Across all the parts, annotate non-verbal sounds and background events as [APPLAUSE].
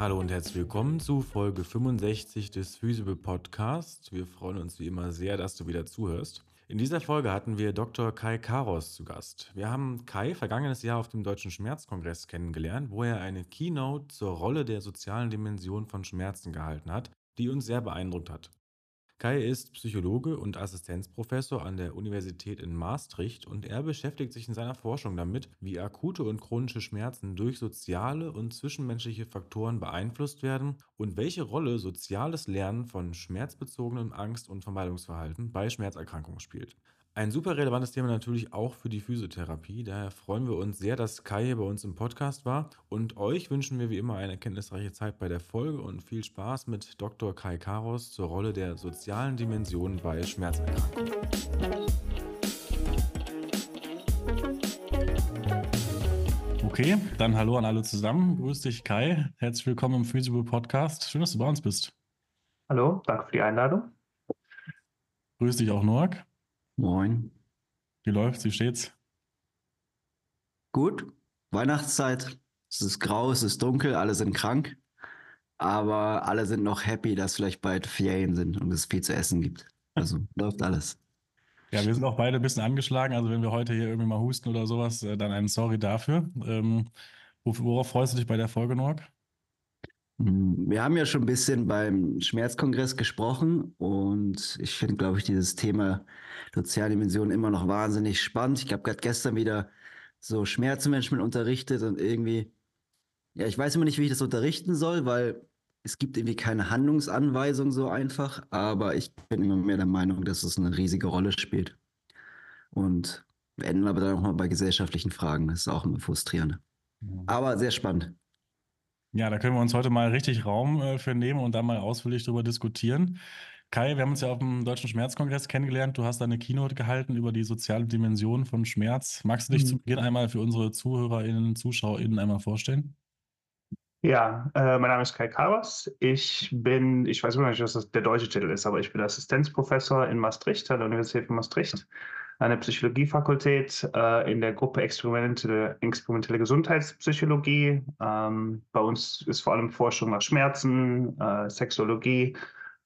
Hallo und herzlich willkommen zu Folge 65 des Physible Podcasts. Wir freuen uns wie immer sehr, dass du wieder zuhörst. In dieser Folge hatten wir Dr. Kai Karos zu Gast. Wir haben Kai vergangenes Jahr auf dem Deutschen Schmerzkongress kennengelernt, wo er eine Keynote zur Rolle der sozialen Dimension von Schmerzen gehalten hat, die uns sehr beeindruckt hat. Kai ist Psychologe und Assistenzprofessor an der Universität in Maastricht und er beschäftigt sich in seiner Forschung damit, wie akute und chronische Schmerzen durch soziale und zwischenmenschliche Faktoren beeinflusst werden und welche Rolle soziales Lernen von schmerzbezogenem Angst- und Vermeidungsverhalten bei Schmerzerkrankungen spielt. Ein super relevantes Thema natürlich auch für die Physiotherapie. Daher freuen wir uns sehr, dass Kai hier bei uns im Podcast war. Und euch wünschen wir wie immer eine erkenntnisreiche Zeit bei der Folge und viel Spaß mit Dr. Kai Karos zur Rolle der sozialen Dimension bei Schmerzerkrankungen. Okay, dann hallo an alle zusammen. Grüß dich, Kai. Herzlich willkommen im Physical Podcast. Schön, dass du bei uns bist. Hallo, danke für die Einladung. Grüß dich auch, Noak. Moin. Wie läuft's? Wie steht's? Gut. Weihnachtszeit. Es ist grau, es ist dunkel, alle sind krank. Aber alle sind noch happy, dass vielleicht bald Ferien sind und es viel zu essen gibt. Also [LAUGHS] läuft alles. Ja, wir sind auch beide ein bisschen angeschlagen. Also wenn wir heute hier irgendwie mal husten oder sowas, äh, dann ein Sorry dafür. Ähm, worauf freust du dich bei der Folge, Norg? Wir haben ja schon ein bisschen beim Schmerzkongress gesprochen und ich finde, glaube ich, dieses Thema Sozialdimension immer noch wahnsinnig spannend. Ich habe gerade gestern wieder so Schmerzmanagement unterrichtet und irgendwie, ja, ich weiß immer nicht, wie ich das unterrichten soll, weil es gibt irgendwie keine Handlungsanweisung so einfach, aber ich bin immer mehr der Meinung, dass es eine riesige Rolle spielt. Und wir enden aber dann auch mal bei gesellschaftlichen Fragen. Das ist auch immer frustrierend. Aber sehr spannend. Ja, da können wir uns heute mal richtig Raum äh, für nehmen und dann mal ausführlich darüber diskutieren. Kai, wir haben uns ja auf dem Deutschen Schmerzkongress kennengelernt. Du hast da eine Keynote gehalten über die soziale Dimension von Schmerz. Magst du dich mhm. zu Beginn einmal für unsere ZuhörerInnen, ZuschauerInnen einmal vorstellen? Ja, äh, mein Name ist Kai Kawas. Ich bin, ich weiß nicht, was das der deutsche Titel ist, aber ich bin Assistenzprofessor in Maastricht, an der Universität von Maastricht an der Psychologiefakultät äh, in der Gruppe experimentelle, experimentelle Gesundheitspsychologie. Ähm, bei uns ist vor allem Forschung nach Schmerzen, äh, Sexologie,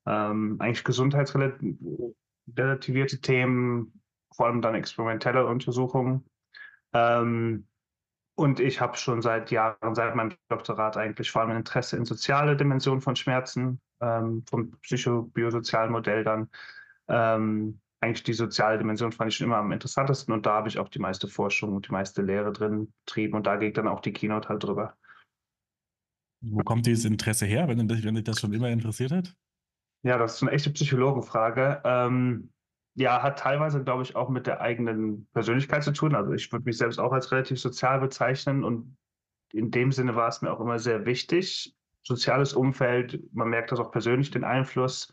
ähm, eigentlich gesundheitsrelativierte Themen, vor allem dann experimentelle Untersuchungen. Ähm, und ich habe schon seit Jahren, seit meinem Doktorat eigentlich vor allem ein Interesse in soziale Dimensionen von Schmerzen, ähm, vom psychobiosocialen Modell dann. Ähm, eigentlich die soziale Dimension fand ich schon immer am interessantesten und da habe ich auch die meiste Forschung und die meiste Lehre drin betrieben und da geht dann auch die Keynote halt drüber. Wo kommt dieses Interesse her, wenn, wenn dich das schon immer interessiert hat? Ja, das ist eine echte Psychologenfrage. Ähm, ja, hat teilweise, glaube ich, auch mit der eigenen Persönlichkeit zu tun. Also ich würde mich selbst auch als relativ sozial bezeichnen und in dem Sinne war es mir auch immer sehr wichtig. Soziales Umfeld, man merkt das auch persönlich, den Einfluss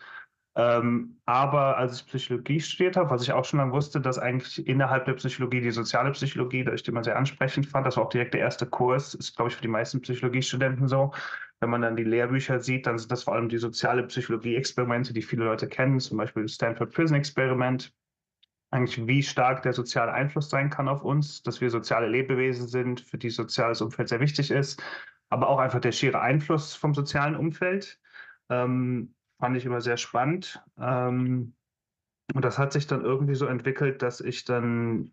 ähm, aber als ich Psychologie studiert habe, was ich auch schon lange wusste, dass eigentlich innerhalb der Psychologie die soziale Psychologie, da ich die immer sehr ansprechend fand, das war auch direkt der erste Kurs, ist, glaube ich, für die meisten Psychologiestudenten so. Wenn man dann die Lehrbücher sieht, dann sind das vor allem die soziale Psychologie-Experimente, die viele Leute kennen, zum Beispiel das Stanford Prison Experiment. Eigentlich, wie stark der soziale Einfluss sein kann auf uns, dass wir soziale Lebewesen sind, für die soziales Umfeld sehr wichtig ist, aber auch einfach der schiere Einfluss vom sozialen Umfeld. Ähm, fand ich immer sehr spannend. Ähm, und das hat sich dann irgendwie so entwickelt, dass ich dann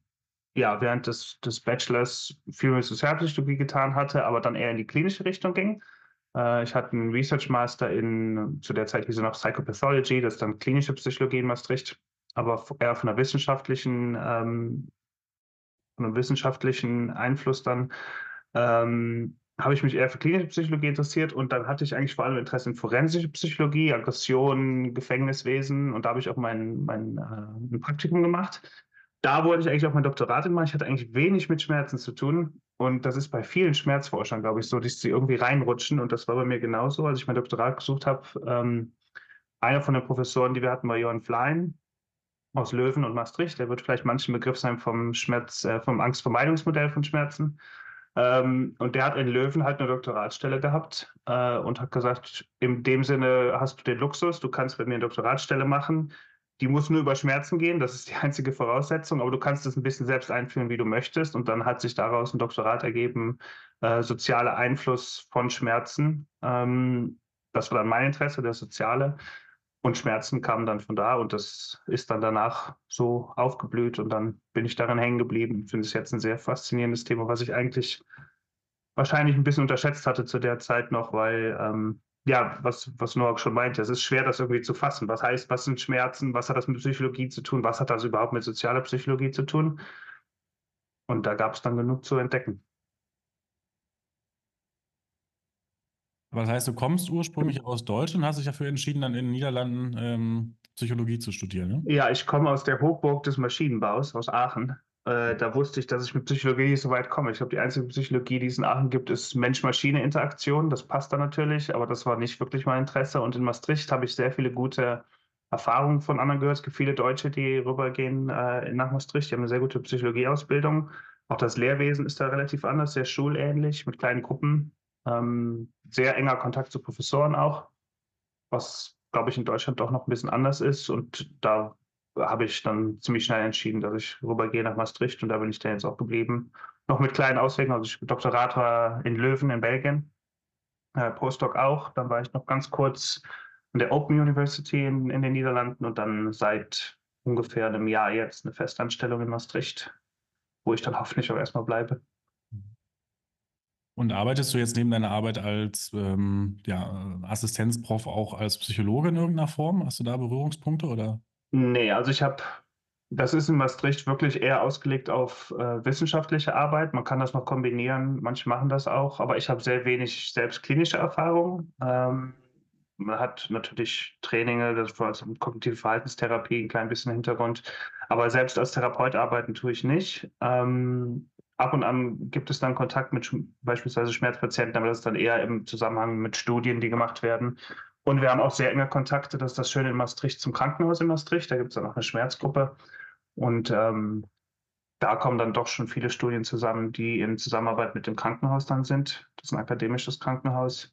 ja während des, des Bachelors viel mit Sozialpsychologie getan hatte, aber dann eher in die klinische Richtung ging. Äh, ich hatte einen Research Master in, zu der Zeit hieß er noch Psychopathology, das ist dann klinische Psychologie in Maastricht, aber eher von einer wissenschaftlichen, ähm, von einem wissenschaftlichen Einfluss dann. Ähm, habe ich mich eher für klinische Psychologie interessiert und dann hatte ich eigentlich vor allem Interesse in forensische Psychologie, Aggression, Gefängniswesen und da habe ich auch mein, mein äh, Praktikum gemacht. Da wollte ich eigentlich auch mein Doktorat machen. Ich hatte eigentlich wenig mit Schmerzen zu tun und das ist bei vielen Schmerzforschern, glaube ich, so, dass sie irgendwie reinrutschen und das war bei mir genauso, als ich mein Doktorat gesucht habe. Ähm, einer von den Professoren, die wir hatten, war Johann Flein aus Löwen und Maastricht. Der wird vielleicht manchen Begriff sein vom Schmerz, äh, vom Angstvermeidungsmodell von Schmerzen. Ähm, und der hat in Löwen halt eine Doktoratsstelle gehabt äh, und hat gesagt, in dem Sinne hast du den Luxus, du kannst bei mir eine Doktoratsstelle machen. Die muss nur über Schmerzen gehen, das ist die [LAUGHS] einzige Voraussetzung, aber du kannst es ein bisschen selbst einführen, wie du möchtest. Und dann hat sich daraus ein Doktorat ergeben äh, soziale Einfluss von Schmerzen. Ähm, das war dann mein Interesse, der soziale. Und Schmerzen kamen dann von da und das ist dann danach so aufgeblüht und dann bin ich darin hängen geblieben. Ich finde es jetzt ein sehr faszinierendes Thema, was ich eigentlich wahrscheinlich ein bisschen unterschätzt hatte zu der Zeit noch, weil ähm, ja, was, was Noah schon meinte, es ist schwer, das irgendwie zu fassen. Was heißt, was sind Schmerzen? Was hat das mit Psychologie zu tun? Was hat das überhaupt mit sozialer Psychologie zu tun? Und da gab es dann genug zu entdecken. Aber das heißt, du kommst ursprünglich aus Deutschland, hast dich dafür entschieden, dann in den Niederlanden ähm, Psychologie zu studieren, ne? Ja, ich komme aus der Hochburg des Maschinenbaus, aus Aachen. Äh, da wusste ich, dass ich mit Psychologie nicht so weit komme. Ich glaube, die einzige Psychologie, die es in Aachen gibt, ist Mensch-Maschine-Interaktion. Das passt da natürlich, aber das war nicht wirklich mein Interesse. Und in Maastricht habe ich sehr viele gute Erfahrungen von anderen gehört. Es gibt viele Deutsche, die rübergehen äh, nach Maastricht. Die haben eine sehr gute Psychologieausbildung. Auch das Lehrwesen ist da relativ anders, sehr schulähnlich, mit kleinen Gruppen. Ähm, sehr enger Kontakt zu Professoren auch, was, glaube ich, in Deutschland doch noch ein bisschen anders ist. Und da habe ich dann ziemlich schnell entschieden, dass ich rübergehe nach Maastricht und da bin ich dann jetzt auch geblieben. Noch mit kleinen Auswegen, also ich Doktorat war in Löwen in Belgien, äh, Postdoc auch. Dann war ich noch ganz kurz an der Open University in, in den Niederlanden und dann seit ungefähr einem Jahr jetzt eine Festanstellung in Maastricht, wo ich dann hoffentlich auch erstmal bleibe. Und arbeitest du jetzt neben deiner Arbeit als ähm, ja, Assistenzprof auch als Psychologe in irgendeiner Form? Hast du da Berührungspunkte oder? Nee, also ich habe, das ist in Maastricht wirklich eher ausgelegt auf äh, wissenschaftliche Arbeit. Man kann das noch kombinieren, manche machen das auch, aber ich habe sehr wenig selbst klinische Erfahrung. Ähm, man hat natürlich Traininge, das war also kognitive Verhaltenstherapie, ein klein bisschen Hintergrund, aber selbst als Therapeut arbeiten tue ich nicht. Ähm, ab und an gibt es dann Kontakt mit beispielsweise Schmerzpatienten, aber das ist dann eher im Zusammenhang mit Studien, die gemacht werden. Und wir haben auch sehr enge Kontakte, das ist das Schöne in Maastricht, zum Krankenhaus in Maastricht. Da gibt es dann auch eine Schmerzgruppe. Und ähm, da kommen dann doch schon viele Studien zusammen, die in Zusammenarbeit mit dem Krankenhaus dann sind. Das ist ein akademisches Krankenhaus.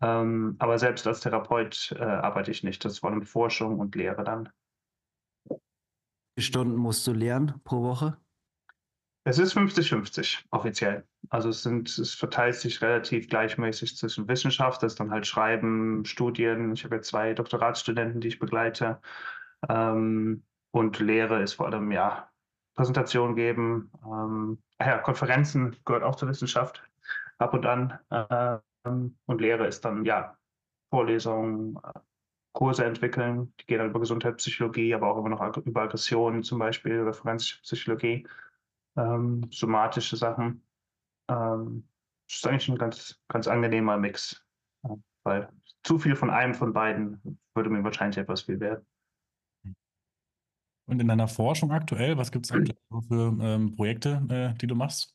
Ähm, aber selbst als Therapeut äh, arbeite ich nicht. Das ist vor allem Forschung und Lehre dann. Wie Stunden musst du lernen pro Woche? Es ist 50-50 offiziell. Also es, sind, es verteilt sich relativ gleichmäßig zwischen Wissenschaft, das ist dann halt Schreiben, Studien. Ich habe jetzt zwei Doktoratsstudenten, die ich begleite. Ähm, und Lehre ist vor allem ja Präsentation geben. Ähm, ja, Konferenzen gehört auch zur Wissenschaft ab und an. Ähm, und Lehre ist dann ja Vorlesungen, äh, Kurse entwickeln. Die gehen dann über Gesundheitspsychologie, aber auch immer noch über Aggressionen zum Beispiel, Referenzpsychologie. Psychologie ähm, somatische Sachen. Ähm, ist eigentlich ein ganz, ganz angenehmer Mix, ja, weil zu viel von einem von beiden würde mir wahrscheinlich etwas viel werden. Und in deiner Forschung aktuell, was gibt es aktuell für ähm, Projekte, äh, die du machst?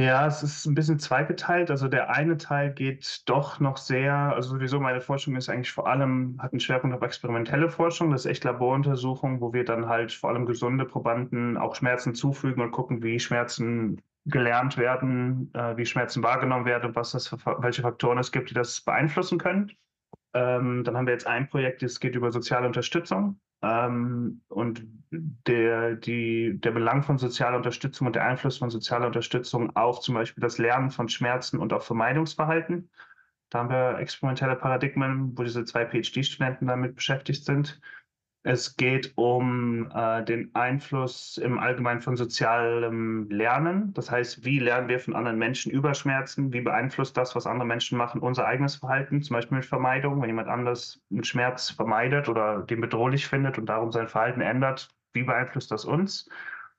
Ja, es ist ein bisschen zweigeteilt. Also der eine Teil geht doch noch sehr, also sowieso meine Forschung ist eigentlich vor allem, hat einen Schwerpunkt auf experimentelle Forschung. Das ist echt Laboruntersuchung, wo wir dann halt vor allem gesunde Probanden auch Schmerzen zufügen und gucken, wie Schmerzen gelernt werden, äh, wie Schmerzen wahrgenommen werden und was das für, welche Faktoren es gibt, die das beeinflussen können. Ähm, dann haben wir jetzt ein Projekt, das geht über soziale Unterstützung. Ähm, und der, die, der Belang von sozialer Unterstützung und der Einfluss von sozialer Unterstützung auf zum Beispiel das Lernen von Schmerzen und auf Vermeidungsverhalten. Da haben wir experimentelle Paradigmen, wo diese zwei PhD-Studenten damit beschäftigt sind. Es geht um äh, den Einfluss im Allgemeinen von sozialem Lernen. Das heißt, wie lernen wir von anderen Menschen über Schmerzen? Wie beeinflusst das, was andere Menschen machen, unser eigenes Verhalten? Zum Beispiel mit Vermeidung. Wenn jemand anders einen Schmerz vermeidet oder den bedrohlich findet und darum sein Verhalten ändert, wie beeinflusst das uns?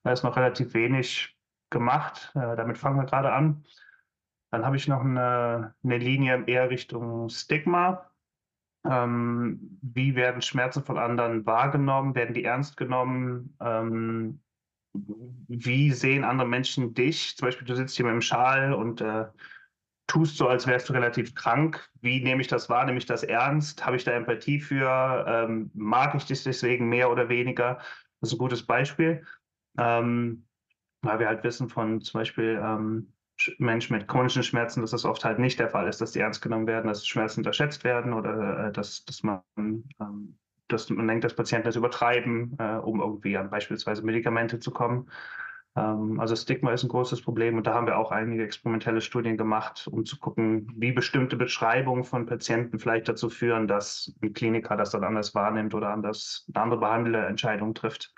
Da ist noch relativ wenig gemacht. Äh, damit fangen wir gerade an. Dann habe ich noch eine, eine Linie eher Richtung Stigma. Ähm, wie werden Schmerzen von anderen wahrgenommen? Werden die ernst genommen? Ähm, wie sehen andere Menschen dich? Zum Beispiel, du sitzt hier mit dem Schal und äh, tust so, als wärst du relativ krank. Wie nehme ich das wahr? Nehme ich das ernst? Habe ich da Empathie für? Ähm, mag ich dich deswegen mehr oder weniger? Das ist ein gutes Beispiel. Ähm, weil wir halt wissen von zum Beispiel ähm, Menschen mit chronischen Schmerzen, dass das oft halt nicht der Fall ist, dass die ernst genommen werden, dass Schmerzen unterschätzt werden oder äh, dass, dass man ähm, dass man denkt, dass Patienten das übertreiben, äh, um irgendwie an beispielsweise Medikamente zu kommen. Ähm, also Stigma ist ein großes Problem und da haben wir auch einige experimentelle Studien gemacht, um zu gucken, wie bestimmte Beschreibungen von Patienten vielleicht dazu führen, dass ein Kliniker das dann anders wahrnimmt oder anders eine andere Behandlerentscheidung trifft.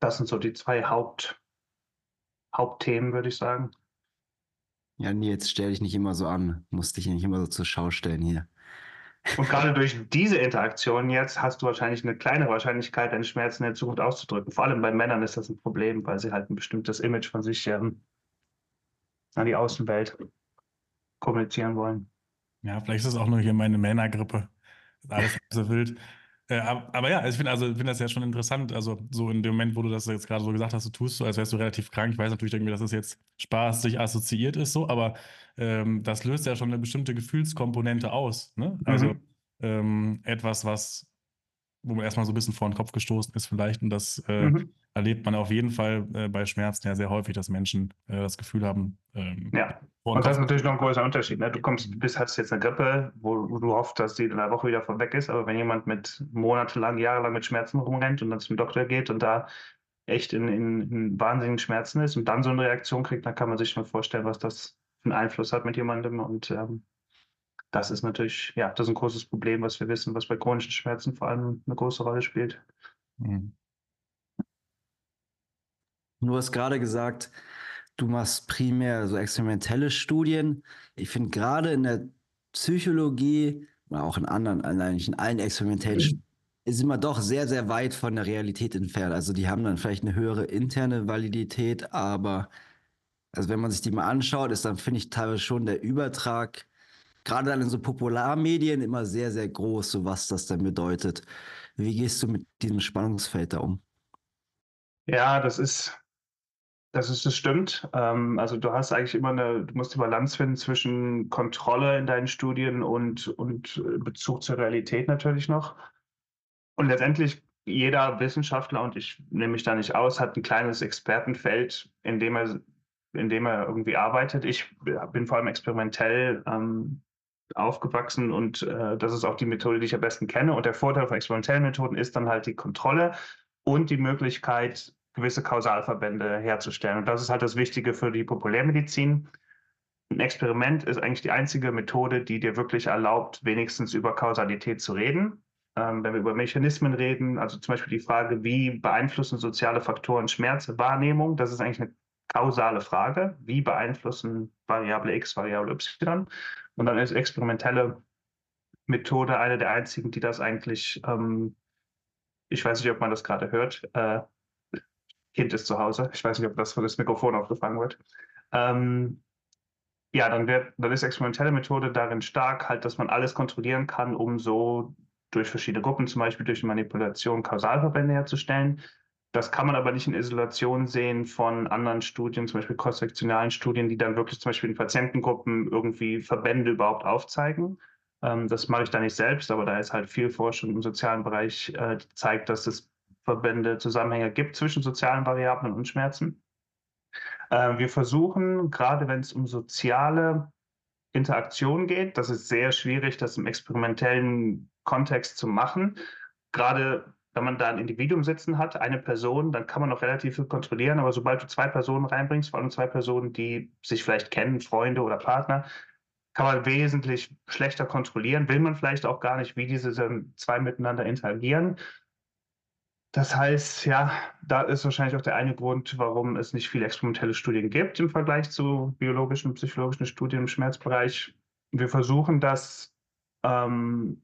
Das sind so die zwei Haupt, Hauptthemen, würde ich sagen. Ja, nee, jetzt stell dich nicht immer so an. Musst dich nicht immer so zur Schau stellen hier. Und gerade durch diese Interaktion jetzt hast du wahrscheinlich eine kleine Wahrscheinlichkeit, deine Schmerzen in der Zukunft auszudrücken. Vor allem bei Männern ist das ein Problem, weil sie halt ein bestimmtes Image von sich ähm, an die Außenwelt kommunizieren wollen. Ja, vielleicht ist es auch nur hier meine Männergrippe. Alles so wild. Äh, aber ja, ich finde also, find das ja schon interessant. Also, so in dem Moment, wo du das jetzt gerade so gesagt hast, du tust so, als wärst du relativ krank. Ich weiß natürlich irgendwie, dass es jetzt Spaß sich assoziiert ist, so, aber ähm, das löst ja schon eine bestimmte Gefühlskomponente aus. Ne? Also, mhm. ähm, etwas, was, wo man erstmal so ein bisschen vor den Kopf gestoßen ist, vielleicht. Und das äh, mhm. erlebt man auf jeden Fall äh, bei Schmerzen ja sehr häufig, dass Menschen äh, das Gefühl haben, ähm, ja. Und das ist natürlich noch ein großer Unterschied. Ne? Du kommst, bist, hast jetzt eine Grippe, wo, wo, du hoffst, dass die in einer Woche wieder weg ist. Aber wenn jemand mit monatelang, jahrelang mit Schmerzen rumrennt und dann zum Doktor geht und da echt in, in, in wahnsinnigen Schmerzen ist und dann so eine Reaktion kriegt, dann kann man sich schon vorstellen, was das für einen Einfluss hat mit jemandem. Und ähm, das ist natürlich, ja, das ist ein großes Problem, was wir wissen, was bei chronischen Schmerzen vor allem eine große Rolle spielt. Mhm. Du hast gerade gesagt, du machst primär so experimentelle Studien. Ich finde gerade in der Psychologie oder auch in anderen, eigentlich in allen experimentellen Studien, ist immer doch sehr, sehr weit von der Realität entfernt. Also die haben dann vielleicht eine höhere interne Validität, aber also wenn man sich die mal anschaut, ist dann, finde ich, teilweise schon der Übertrag, gerade dann in so Popularmedien, immer sehr, sehr groß, so was das dann bedeutet. Wie gehst du mit diesem Spannungsfeld da um? Ja, das ist, das ist, das stimmt. Ähm, also du hast eigentlich immer eine, du musst die Balance finden zwischen Kontrolle in deinen Studien und, und äh, Bezug zur Realität natürlich noch. Und letztendlich jeder Wissenschaftler, und ich nehme mich da nicht aus, hat ein kleines Expertenfeld, in dem er, in dem er irgendwie arbeitet. Ich bin vor allem experimentell ähm, aufgewachsen und äh, das ist auch die Methode, die ich am besten kenne. Und der Vorteil von experimentellen Methoden ist dann halt die Kontrolle und die Möglichkeit, gewisse Kausalverbände herzustellen. Und das ist halt das Wichtige für die Populärmedizin. Ein Experiment ist eigentlich die einzige Methode, die dir wirklich erlaubt, wenigstens über Kausalität zu reden. Ähm, wenn wir über Mechanismen reden, also zum Beispiel die Frage, wie beeinflussen soziale Faktoren Schmerzwahrnehmung, das ist eigentlich eine kausale Frage. Wie beeinflussen Variable X, Variable Y? Und dann ist experimentelle Methode eine der einzigen, die das eigentlich, ähm, ich weiß nicht, ob man das gerade hört, äh, Kind ist zu Hause. Ich weiß nicht, ob das von das Mikrofon aufgefangen wird. Ähm, ja, dann, wird, dann ist experimentelle Methode darin stark, halt, dass man alles kontrollieren kann, um so durch verschiedene Gruppen, zum Beispiel durch Manipulation, Kausalverbände herzustellen. Das kann man aber nicht in Isolation sehen von anderen Studien, zum Beispiel cross-sektionalen Studien, die dann wirklich zum Beispiel in Patientengruppen irgendwie Verbände überhaupt aufzeigen. Ähm, das mache ich da nicht selbst, aber da ist halt viel Forschung im sozialen Bereich, äh, die zeigt, dass es Verbände, Zusammenhänge gibt zwischen sozialen Variablen und Schmerzen. Äh, wir versuchen, gerade wenn es um soziale Interaktion geht, das ist sehr schwierig, das im experimentellen Kontext zu machen. Gerade wenn man da ein Individuum sitzen hat, eine Person, dann kann man noch relativ viel kontrollieren. Aber sobald du zwei Personen reinbringst, vor allem zwei Personen, die sich vielleicht kennen, Freunde oder Partner, kann man wesentlich schlechter kontrollieren. Will man vielleicht auch gar nicht, wie diese zwei miteinander interagieren. Das heißt, ja, da ist wahrscheinlich auch der eine Grund, warum es nicht viele experimentelle Studien gibt im Vergleich zu biologischen und psychologischen Studien im Schmerzbereich. Wir versuchen das, ähm,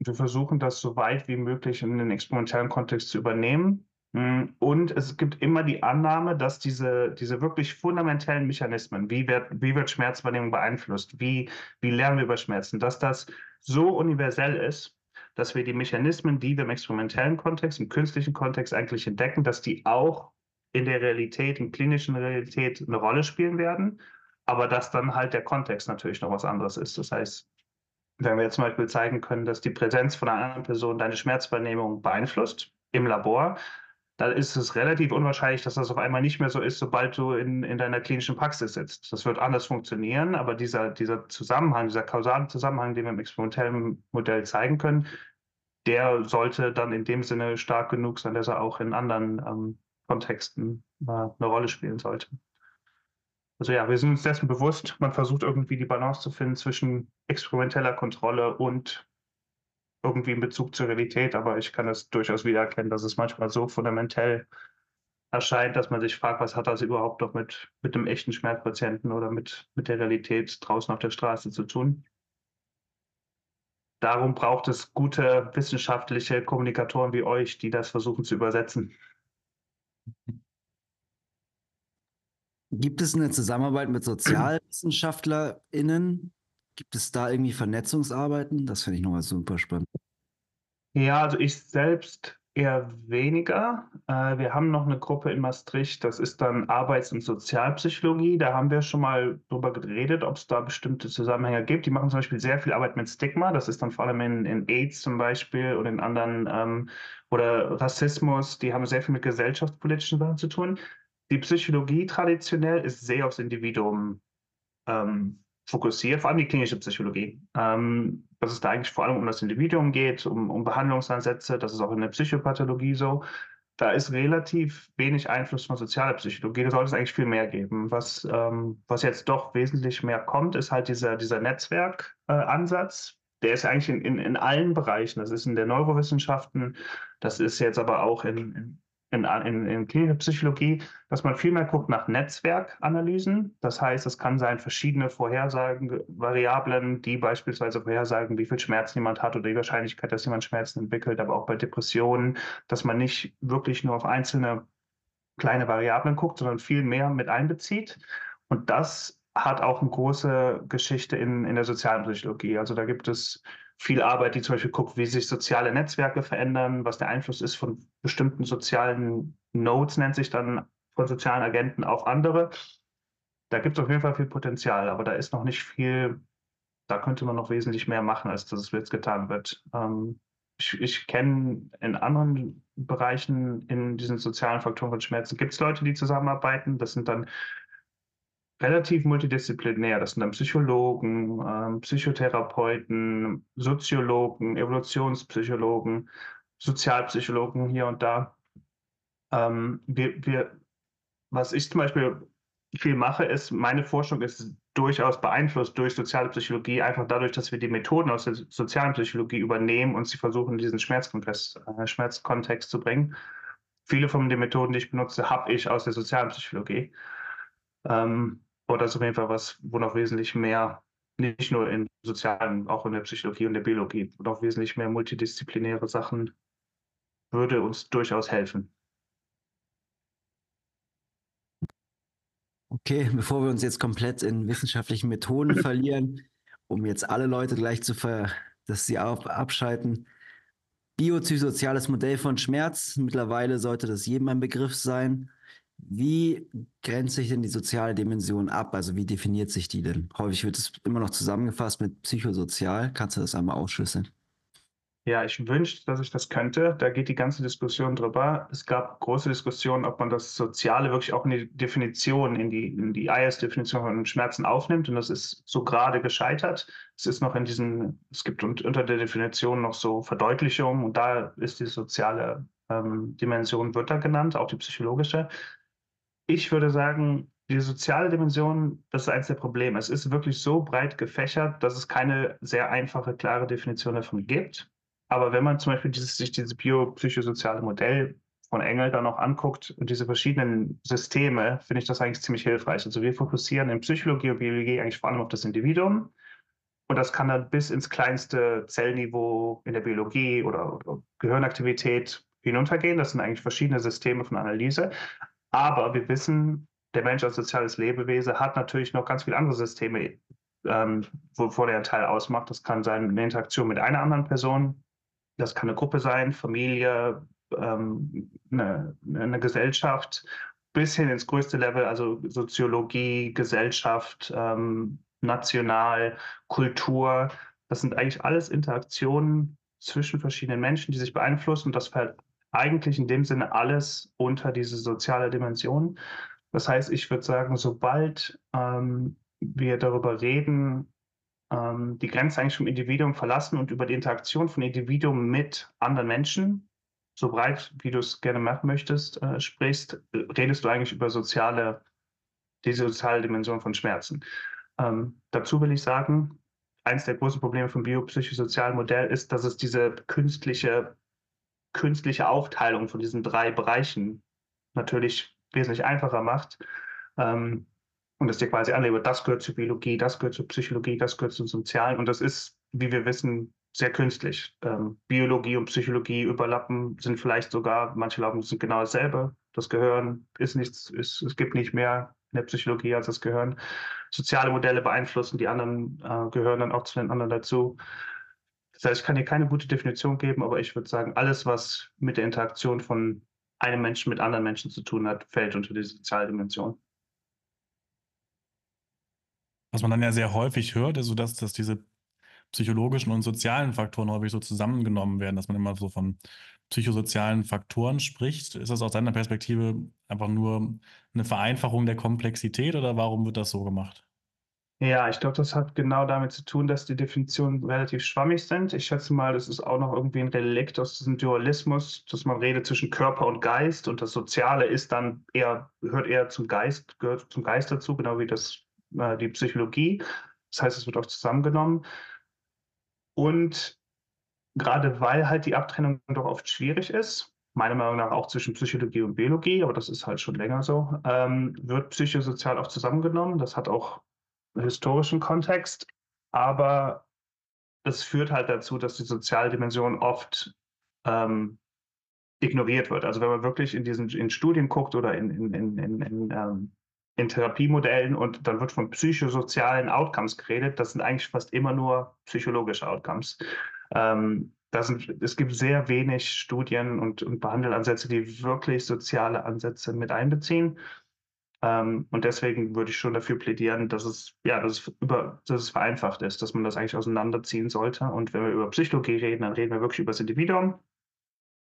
wir versuchen das so weit wie möglich in den experimentellen Kontext zu übernehmen. Hm, und es gibt immer die Annahme, dass diese, diese wirklich fundamentellen Mechanismen, wie wird, wie wird Schmerzwahrnehmung beeinflusst, wie, wie lernen wir über Schmerzen, dass das so universell ist, dass wir die Mechanismen, die wir im experimentellen Kontext, im künstlichen Kontext eigentlich entdecken, dass die auch in der Realität, in klinischen Realität eine Rolle spielen werden, aber dass dann halt der Kontext natürlich noch was anderes ist. Das heißt, wenn wir jetzt zum Beispiel zeigen können, dass die Präsenz von einer anderen Person deine Schmerzwahrnehmung beeinflusst im Labor, dann ist es relativ unwahrscheinlich, dass das auf einmal nicht mehr so ist, sobald du in, in deiner klinischen Praxis sitzt. Das wird anders funktionieren, aber dieser, dieser Zusammenhang, dieser kausale Zusammenhang, den wir im experimentellen Modell zeigen können, der sollte dann in dem Sinne stark genug sein, dass er auch in anderen ähm, Kontexten äh, eine Rolle spielen sollte. Also ja, wir sind uns dessen bewusst, man versucht irgendwie die Balance zu finden zwischen experimenteller Kontrolle und irgendwie in Bezug zur Realität, aber ich kann das durchaus wiedererkennen, dass es manchmal so fundamentell erscheint, dass man sich fragt, was hat das überhaupt noch mit, mit dem echten Schmerzpatienten oder mit, mit der Realität draußen auf der Straße zu tun. Darum braucht es gute wissenschaftliche Kommunikatoren wie euch, die das versuchen zu übersetzen. [LAUGHS] Gibt es eine Zusammenarbeit mit SozialwissenschaftlerInnen? Gibt es da irgendwie Vernetzungsarbeiten? Das finde ich nochmal super spannend. Ja, also ich selbst eher weniger. Äh, wir haben noch eine Gruppe in Maastricht, das ist dann Arbeits- und Sozialpsychologie. Da haben wir schon mal drüber geredet, ob es da bestimmte Zusammenhänge gibt. Die machen zum Beispiel sehr viel Arbeit mit Stigma. Das ist dann vor allem in, in AIDS zum Beispiel oder in anderen ähm, oder Rassismus. Die haben sehr viel mit gesellschaftspolitischen Sachen zu tun die Psychologie traditionell ist sehr aufs Individuum ähm, fokussiert, vor allem die klinische Psychologie. Ähm, dass es da eigentlich vor allem um das Individuum geht, um, um Behandlungsansätze, das ist auch in der Psychopathologie so. Da ist relativ wenig Einfluss von sozialer Psychologie. Da sollte es eigentlich viel mehr geben. Was, ähm, was jetzt doch wesentlich mehr kommt, ist halt dieser, dieser Netzwerkansatz. Äh, der ist eigentlich in, in, in allen Bereichen. Das ist in der Neurowissenschaften, das ist jetzt aber auch in, in in, in, in klinischer Psychologie, dass man viel mehr guckt nach Netzwerkanalysen. Das heißt, es kann sein, verschiedene Vorhersagen, Variablen, die beispielsweise vorhersagen, wie viel Schmerz jemand hat oder die Wahrscheinlichkeit, dass jemand Schmerzen entwickelt, aber auch bei Depressionen, dass man nicht wirklich nur auf einzelne kleine Variablen guckt, sondern viel mehr mit einbezieht. Und das hat auch eine große Geschichte in, in der sozialen Psychologie. Also da gibt es viel Arbeit, die zum Beispiel guckt, wie sich soziale Netzwerke verändern, was der Einfluss ist von bestimmten sozialen Nodes, nennt sich dann von sozialen Agenten auf andere. Da gibt es auf jeden Fall viel Potenzial, aber da ist noch nicht viel, da könnte man noch wesentlich mehr machen, als dass es jetzt getan wird. Ähm, ich, ich kenne in anderen Bereichen in diesen sozialen Faktoren von Schmerzen, gibt es Leute, die zusammenarbeiten. Das sind dann relativ multidisziplinär. Das sind dann Psychologen, ähm, Psychotherapeuten, Soziologen, Evolutionspsychologen, Sozialpsychologen hier und da. Ähm, wir, wir, was ich zum Beispiel viel mache, ist, meine Forschung ist durchaus beeinflusst durch soziale Psychologie, einfach dadurch, dass wir die Methoden aus der sozialen Psychologie übernehmen und sie versuchen, in diesen Schmerzkontext, äh, Schmerzkontext zu bringen. Viele von den Methoden, die ich benutze, habe ich aus der sozialen Psychologie. Ähm, aber das ist auf jeden Fall was, wo noch wesentlich mehr, nicht nur im Sozialen, auch in der Psychologie und der Biologie, noch wesentlich mehr multidisziplinäre Sachen würde uns durchaus helfen. Okay, bevor wir uns jetzt komplett in wissenschaftlichen Methoden [LAUGHS] verlieren, um jetzt alle Leute gleich zu ver, dass sie auf, abschalten. Biopsychosoziales Modell von Schmerz. Mittlerweile sollte das jedem ein Begriff sein. Wie grenzt sich denn die soziale Dimension ab? Also wie definiert sich die denn? Häufig wird es immer noch zusammengefasst mit psychosozial. Kannst du das einmal ausschlüsseln? Ja, ich wünschte, dass ich das könnte. Da geht die ganze Diskussion drüber. Es gab große Diskussionen, ob man das Soziale wirklich auch in die Definition, in die, in die IS-Definition von Schmerzen aufnimmt. Und das ist so gerade gescheitert. Es ist noch in diesen, es gibt unter der Definition noch so Verdeutlichungen und da ist die soziale ähm, Dimension, wird da genannt, auch die psychologische ich würde sagen, die soziale Dimension, das ist eines der Probleme. Es ist wirklich so breit gefächert, dass es keine sehr einfache, klare Definition davon gibt. Aber wenn man zum Beispiel dieses, sich dieses biopsychosoziale Modell von Engel dann noch anguckt und diese verschiedenen Systeme, finde ich das eigentlich ziemlich hilfreich. Also wir fokussieren in Psychologie und Biologie eigentlich vor allem auf das Individuum. Und das kann dann bis ins kleinste Zellniveau in der Biologie oder, oder Gehirnaktivität hinuntergehen. Das sind eigentlich verschiedene Systeme von Analyse. Aber wir wissen, der Mensch als soziales Lebewesen hat natürlich noch ganz viele andere Systeme, ähm, wovon er einen Teil ausmacht. Das kann sein eine Interaktion mit einer anderen Person, das kann eine Gruppe sein, Familie, ähm, eine, eine, Gesellschaft, bis hin ins größte Level, also Soziologie, Gesellschaft, ähm, national, Kultur. Das sind eigentlich alles Interaktionen zwischen verschiedenen Menschen, die sich beeinflussen. Und das eigentlich in dem Sinne alles unter diese soziale Dimension. Das heißt, ich würde sagen, sobald ähm, wir darüber reden, ähm, die Grenze eigentlich vom Individuum verlassen und über die Interaktion von Individuum mit anderen Menschen so breit, wie du es gerne machen möchtest, äh, sprichst, redest du eigentlich über soziale, die soziale Dimension von Schmerzen. Ähm, dazu will ich sagen, eins der großen Probleme vom biopsychosozialen Modell ist, dass es diese künstliche, künstliche Aufteilung von diesen drei Bereichen natürlich wesentlich einfacher macht. Ähm, und es dir quasi anlebe, das gehört zur Biologie, das gehört zur Psychologie, das gehört zum Sozialen. Und das ist, wie wir wissen, sehr künstlich. Ähm, Biologie und Psychologie überlappen, sind vielleicht sogar, manche glauben, sind genau dasselbe. Das Gehirn ist nichts, ist, es gibt nicht mehr in der Psychologie als das Gehirn. Soziale Modelle beeinflussen die anderen, äh, gehören dann auch zu den anderen dazu. Das heißt, ich kann hier keine gute Definition geben, aber ich würde sagen, alles, was mit der Interaktion von einem Menschen mit anderen Menschen zu tun hat, fällt unter die soziale Dimension. Was man dann ja sehr häufig hört, ist so, dass, dass diese psychologischen und sozialen Faktoren häufig so zusammengenommen werden, dass man immer so von psychosozialen Faktoren spricht. Ist das aus deiner Perspektive einfach nur eine Vereinfachung der Komplexität oder warum wird das so gemacht? Ja, ich glaube, das hat genau damit zu tun, dass die Definitionen relativ schwammig sind. Ich schätze mal, das ist auch noch irgendwie ein Relikt aus diesem Dualismus, dass man redet zwischen Körper und Geist und das Soziale ist dann eher, gehört eher zum Geist, gehört zum Geist dazu, genau wie das, äh, die Psychologie. Das heißt, es wird auch zusammengenommen. Und gerade weil halt die Abtrennung doch oft schwierig ist, meiner Meinung nach auch zwischen Psychologie und Biologie, aber das ist halt schon länger so, ähm, wird psychosozial auch zusammengenommen. Das hat auch historischen Kontext, aber es führt halt dazu, dass die soziale Dimension oft ähm, ignoriert wird. Also wenn man wirklich in diesen in Studien guckt oder in, in, in, in, in, ähm, in Therapiemodellen und dann wird von psychosozialen Outcomes geredet, das sind eigentlich fast immer nur psychologische Outcomes. Ähm, sind, es gibt sehr wenig Studien und, und Behandelansätze, die wirklich soziale Ansätze mit einbeziehen. Ähm, und deswegen würde ich schon dafür plädieren, dass es, ja, dass es, über, dass es vereinfacht ist, dass man das eigentlich auseinanderziehen sollte. Und wenn wir über Psychologie reden, dann reden wir wirklich über das Individuum.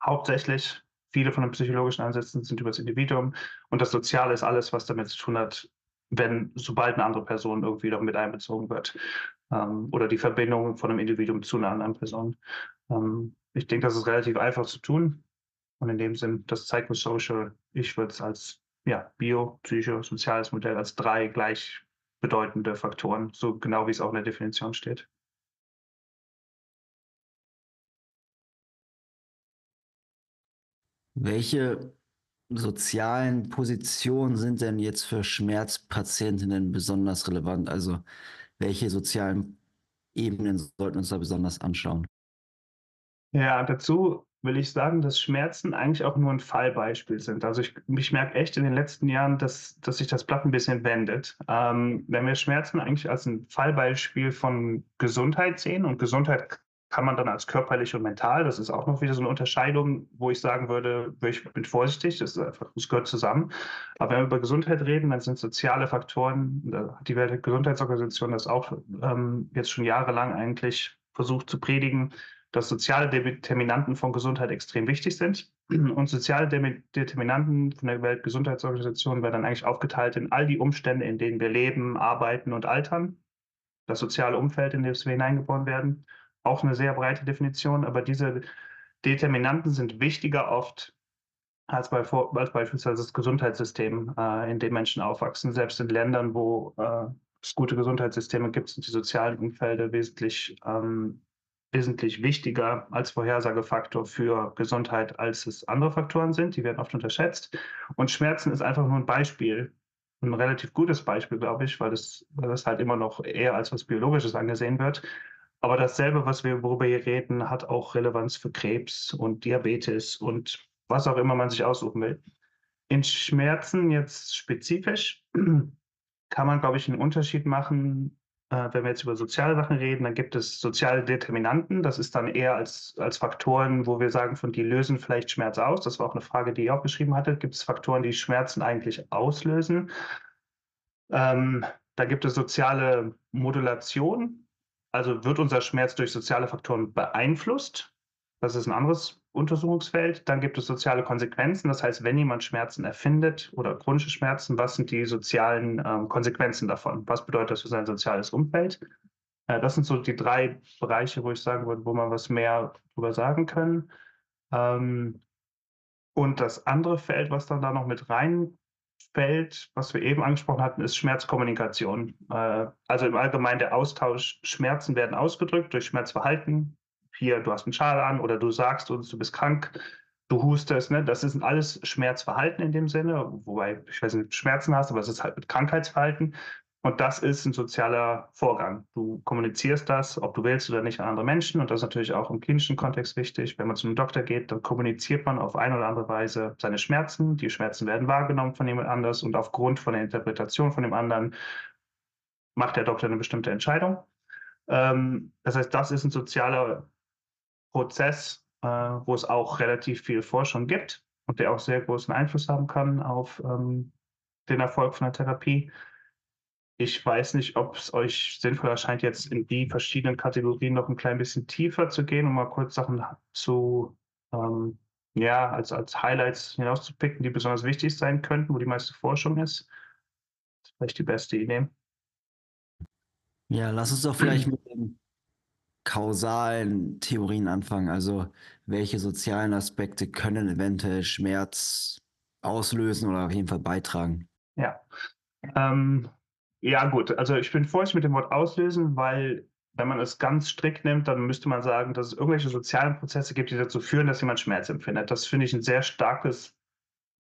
Hauptsächlich. Viele von den psychologischen Ansätzen sind über das Individuum. Und das Soziale ist alles, was damit zu tun hat, wenn, sobald eine andere Person irgendwie noch mit einbezogen wird. Ähm, oder die Verbindung von einem Individuum zu einer anderen Person. Ähm, ich denke, das ist relativ einfach zu tun. Und in dem Sinn, das Psychosocial, ich würde es als ja, bio, psycho, soziales Modell als drei gleichbedeutende Faktoren, so genau wie es auch in der Definition steht. Welche sozialen Positionen sind denn jetzt für Schmerzpatientinnen besonders relevant? Also welche sozialen Ebenen sollten wir uns da besonders anschauen? Ja, dazu will ich sagen, dass Schmerzen eigentlich auch nur ein Fallbeispiel sind. Also ich, ich merke echt in den letzten Jahren, dass, dass sich das Blatt ein bisschen wendet. Ähm, wenn wir Schmerzen eigentlich als ein Fallbeispiel von Gesundheit sehen und Gesundheit kann man dann als körperlich und mental, das ist auch noch wieder so eine Unterscheidung, wo ich sagen würde, ich bin vorsichtig, das, einfach, das gehört zusammen. Aber wenn wir über Gesundheit reden, dann sind soziale Faktoren, da hat die Weltgesundheitsorganisation das auch ähm, jetzt schon jahrelang eigentlich versucht zu predigen, dass soziale Determinanten von Gesundheit extrem wichtig sind. Und soziale Determinanten von der Weltgesundheitsorganisation werden dann eigentlich aufgeteilt in all die Umstände, in denen wir leben, arbeiten und altern. Das soziale Umfeld, in das wir hineingeboren werden. Auch eine sehr breite Definition, aber diese Determinanten sind wichtiger oft als, bei, als beispielsweise das Gesundheitssystem, äh, in dem Menschen aufwachsen. Selbst in Ländern, wo äh, es gute Gesundheitssysteme gibt, sind die sozialen Umfelder wesentlich ähm, wesentlich wichtiger als Vorhersagefaktor für Gesundheit, als es andere Faktoren sind. Die werden oft unterschätzt. Und Schmerzen ist einfach nur ein Beispiel, ein relativ gutes Beispiel, glaube ich, weil das, weil das halt immer noch eher als was Biologisches angesehen wird. Aber dasselbe, was wir, worüber wir reden, hat auch Relevanz für Krebs und Diabetes und was auch immer man sich aussuchen will. In Schmerzen jetzt spezifisch [CLEARS THROAT] kann man, glaube ich, einen Unterschied machen äh, wenn wir jetzt über soziale Sachen reden, dann gibt es soziale Determinanten. Das ist dann eher als, als Faktoren, wo wir sagen, von die lösen vielleicht Schmerz aus. Das war auch eine Frage, die ihr auch geschrieben hattet. Gibt es Faktoren, die Schmerzen eigentlich auslösen? Ähm, da gibt es soziale Modulation. Also wird unser Schmerz durch soziale Faktoren beeinflusst? Das ist ein anderes Untersuchungsfeld. Dann gibt es soziale Konsequenzen. Das heißt, wenn jemand Schmerzen erfindet oder chronische Schmerzen, was sind die sozialen ähm, Konsequenzen davon? Was bedeutet das für sein soziales Umfeld? Äh, das sind so die drei Bereiche, wo ich sagen würde, wo man was mehr darüber sagen können. Ähm, Und das andere Feld, was dann da noch mit reinfällt, was wir eben angesprochen hatten, ist Schmerzkommunikation. Äh, also im Allgemeinen der Austausch, Schmerzen werden ausgedrückt durch Schmerzverhalten. Hier, du hast einen Schal an oder du sagst uns, du bist krank, du hustest. Ne? Das ist alles Schmerzverhalten in dem Sinne, wobei, ich weiß nicht, Schmerzen hast, aber es ist halt mit Krankheitsverhalten. Und das ist ein sozialer Vorgang. Du kommunizierst das, ob du willst oder nicht, an andere Menschen. Und das ist natürlich auch im klinischen Kontext wichtig. Wenn man zu einem Doktor geht, dann kommuniziert man auf eine oder andere Weise seine Schmerzen. Die Schmerzen werden wahrgenommen von jemand anders und aufgrund von der Interpretation von dem anderen macht der Doktor eine bestimmte Entscheidung. Ähm, das heißt, das ist ein sozialer Prozess, äh, wo es auch relativ viel Forschung gibt und der auch sehr großen Einfluss haben kann auf ähm, den Erfolg von der Therapie. Ich weiß nicht, ob es euch sinnvoll erscheint, jetzt in die verschiedenen Kategorien noch ein klein bisschen tiefer zu gehen, um mal kurz Sachen zu, ähm, ja, als, als Highlights hinauszupicken, die besonders wichtig sein könnten, wo die meiste Forschung ist. Das ist vielleicht die beste Idee. Ja, lass uns doch vielleicht [CLEARS THROAT] mit den kausalen Theorien anfangen. Also, welche sozialen Aspekte können eventuell Schmerz auslösen oder auf jeden Fall beitragen? Ja. Ähm, ja, gut. Also ich bin vorsichtig mit dem Wort auslösen, weil wenn man es ganz strikt nimmt, dann müsste man sagen, dass es irgendwelche sozialen Prozesse gibt, die dazu führen, dass jemand Schmerz empfindet. Das finde ich ein sehr starkes,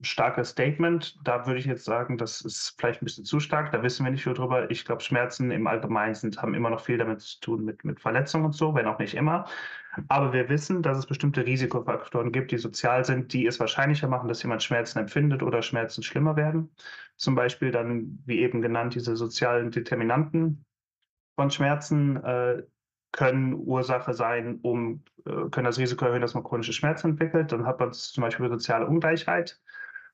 starkes Statement. Da würde ich jetzt sagen, das ist vielleicht ein bisschen zu stark. Da wissen wir nicht viel drüber. Ich glaube, Schmerzen im Allgemeinen sind, haben immer noch viel damit zu tun mit, mit Verletzungen und so, wenn auch nicht immer. Aber wir wissen, dass es bestimmte Risikofaktoren gibt, die sozial sind, die es wahrscheinlicher machen, dass jemand Schmerzen empfindet oder Schmerzen schlimmer werden. Zum Beispiel dann, wie eben genannt, diese sozialen Determinanten von Schmerzen äh, können Ursache sein, um, äh, können das Risiko erhöhen, dass man chronische Schmerzen entwickelt. Dann hat man zum Beispiel soziale Ungleichheit.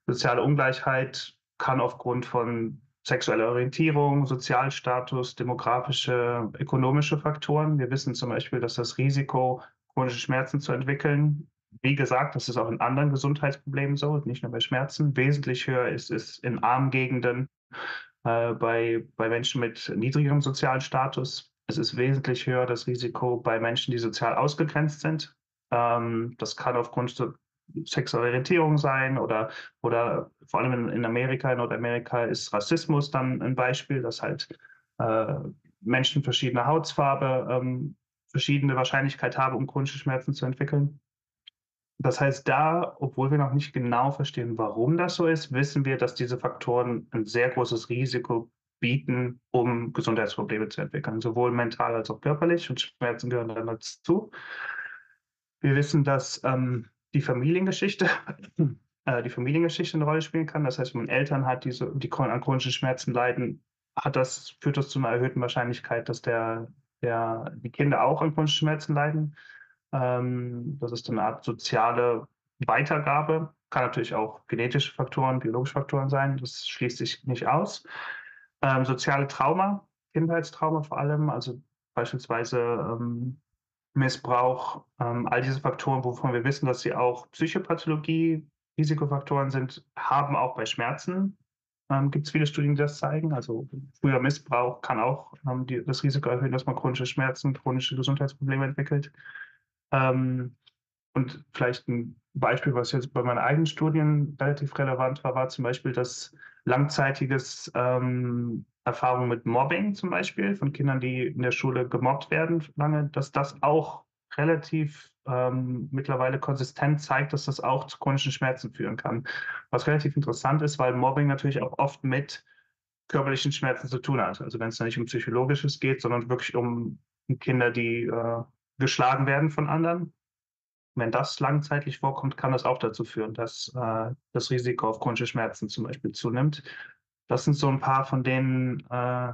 Soziale Ungleichheit kann aufgrund von sexuelle Orientierung, Sozialstatus, demografische, ökonomische Faktoren. Wir wissen zum Beispiel, dass das Risiko, chronische Schmerzen zu entwickeln, wie gesagt, das ist auch in anderen Gesundheitsproblemen so, nicht nur bei Schmerzen, wesentlich höher ist es in armen Gegenden, äh, bei, bei Menschen mit niedrigerem sozialen Status. Es ist wesentlich höher das Risiko bei Menschen, die sozial ausgegrenzt sind. Ähm, das kann aufgrund sexuelle Orientierung sein oder, oder vor allem in, in Amerika, in Nordamerika ist Rassismus dann ein Beispiel, dass halt äh, Menschen verschiedener Hautfarbe ähm, verschiedene Wahrscheinlichkeit haben, um chronische Schmerzen zu entwickeln. Das heißt, da, obwohl wir noch nicht genau verstehen, warum das so ist, wissen wir, dass diese Faktoren ein sehr großes Risiko bieten, um Gesundheitsprobleme zu entwickeln, sowohl mental als auch körperlich und Schmerzen gehören dann dazu. Wir wissen, dass ähm, die Familiengeschichte, äh, die Familiengeschichte eine Rolle spielen kann. Das heißt, wenn man Eltern hat, die, so, die an chronischen Schmerzen leiden, hat das, führt das zu einer erhöhten Wahrscheinlichkeit, dass der, der, die Kinder auch an chronischen Schmerzen leiden. Ähm, das ist eine Art soziale Weitergabe. Kann natürlich auch genetische Faktoren, biologische Faktoren sein. Das schließt sich nicht aus. Ähm, soziale Trauma, Kindheitstrauma vor allem, also beispielsweise ähm, Missbrauch, ähm, all diese Faktoren, wovon wir wissen, dass sie auch Psychopathologie Risikofaktoren sind, haben auch bei Schmerzen. Ähm, Gibt es viele Studien, die das zeigen. Also früher Missbrauch kann auch ähm, die, das Risiko erhöhen, dass man chronische Schmerzen, chronische Gesundheitsprobleme entwickelt. Ähm, und vielleicht ein Beispiel, was jetzt bei meinen eigenen Studien relativ relevant war, war zum Beispiel, dass langzeitiges ähm, Erfahrung mit Mobbing zum Beispiel von Kindern, die in der Schule gemobbt werden lange, dass das auch relativ ähm, mittlerweile konsistent zeigt, dass das auch zu chronischen Schmerzen führen kann. Was relativ interessant ist, weil Mobbing natürlich auch oft mit körperlichen Schmerzen zu tun hat. Also wenn es nicht um psychologisches geht, sondern wirklich um Kinder, die äh, geschlagen werden von anderen. Wenn das langzeitlich vorkommt, kann das auch dazu führen, dass äh, das Risiko auf chronische Schmerzen zum Beispiel zunimmt. Das sind so ein paar von den äh,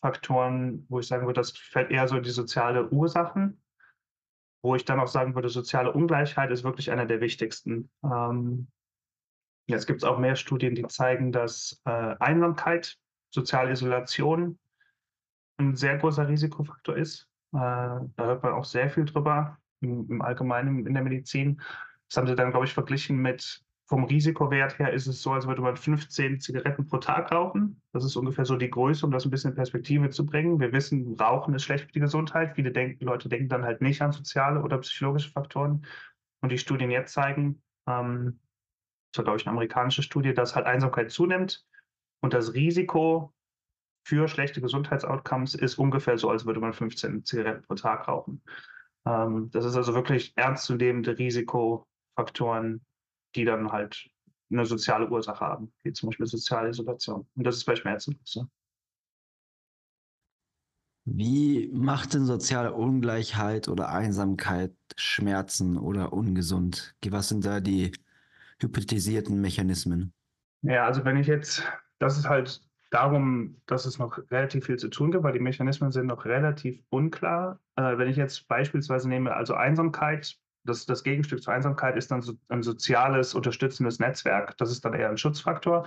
Faktoren, wo ich sagen würde, das fällt eher so in die soziale Ursachen, wo ich dann auch sagen würde, soziale Ungleichheit ist wirklich einer der wichtigsten. Ähm, jetzt gibt es auch mehr Studien, die zeigen, dass äh, Einsamkeit, soziale Isolation ein sehr großer Risikofaktor ist. Äh, da hört man auch sehr viel drüber im, im Allgemeinen in der Medizin. Das haben sie dann, glaube ich, verglichen mit vom Risikowert her ist es so, als würde man 15 Zigaretten pro Tag rauchen. Das ist ungefähr so die Größe, um das ein bisschen in Perspektive zu bringen. Wir wissen, Rauchen ist schlecht für die Gesundheit. Viele denken, Leute denken dann halt nicht an soziale oder psychologische Faktoren. Und die Studien jetzt zeigen, ähm, das war, glaube ich, eine amerikanische Studie, dass halt Einsamkeit zunimmt und das Risiko für schlechte Gesundheitsoutcomes ist ungefähr so, als würde man 15 Zigaretten pro Tag rauchen. Ähm, das ist also wirklich ernstzunehmende Risikofaktoren, die dann halt eine soziale Ursache haben, wie zum Beispiel soziale Isolation. Und das ist bei Schmerzen so. Wie macht denn soziale Ungleichheit oder Einsamkeit Schmerzen oder ungesund? Was sind da die hypothetisierten Mechanismen? Ja, also wenn ich jetzt, das ist halt darum, dass es noch relativ viel zu tun gibt, weil die Mechanismen sind noch relativ unklar. Äh, wenn ich jetzt beispielsweise nehme, also Einsamkeit, das, das Gegenstück zur Einsamkeit ist dann so ein soziales, unterstützendes Netzwerk. Das ist dann eher ein Schutzfaktor.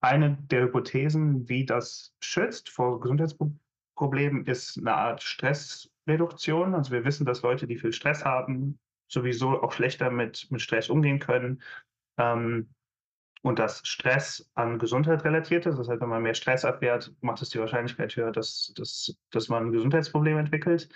Eine der Hypothesen, wie das schützt vor Gesundheitsproblemen, ist eine Art Stressreduktion. Also wir wissen, dass Leute, die viel Stress haben, sowieso auch schlechter mit, mit Stress umgehen können. Ähm, und dass Stress an Gesundheit relatiert ist. Das heißt, wenn man mehr Stress abwehrt, macht es die Wahrscheinlichkeit höher, dass, dass, dass man ein Gesundheitsproblem entwickelt.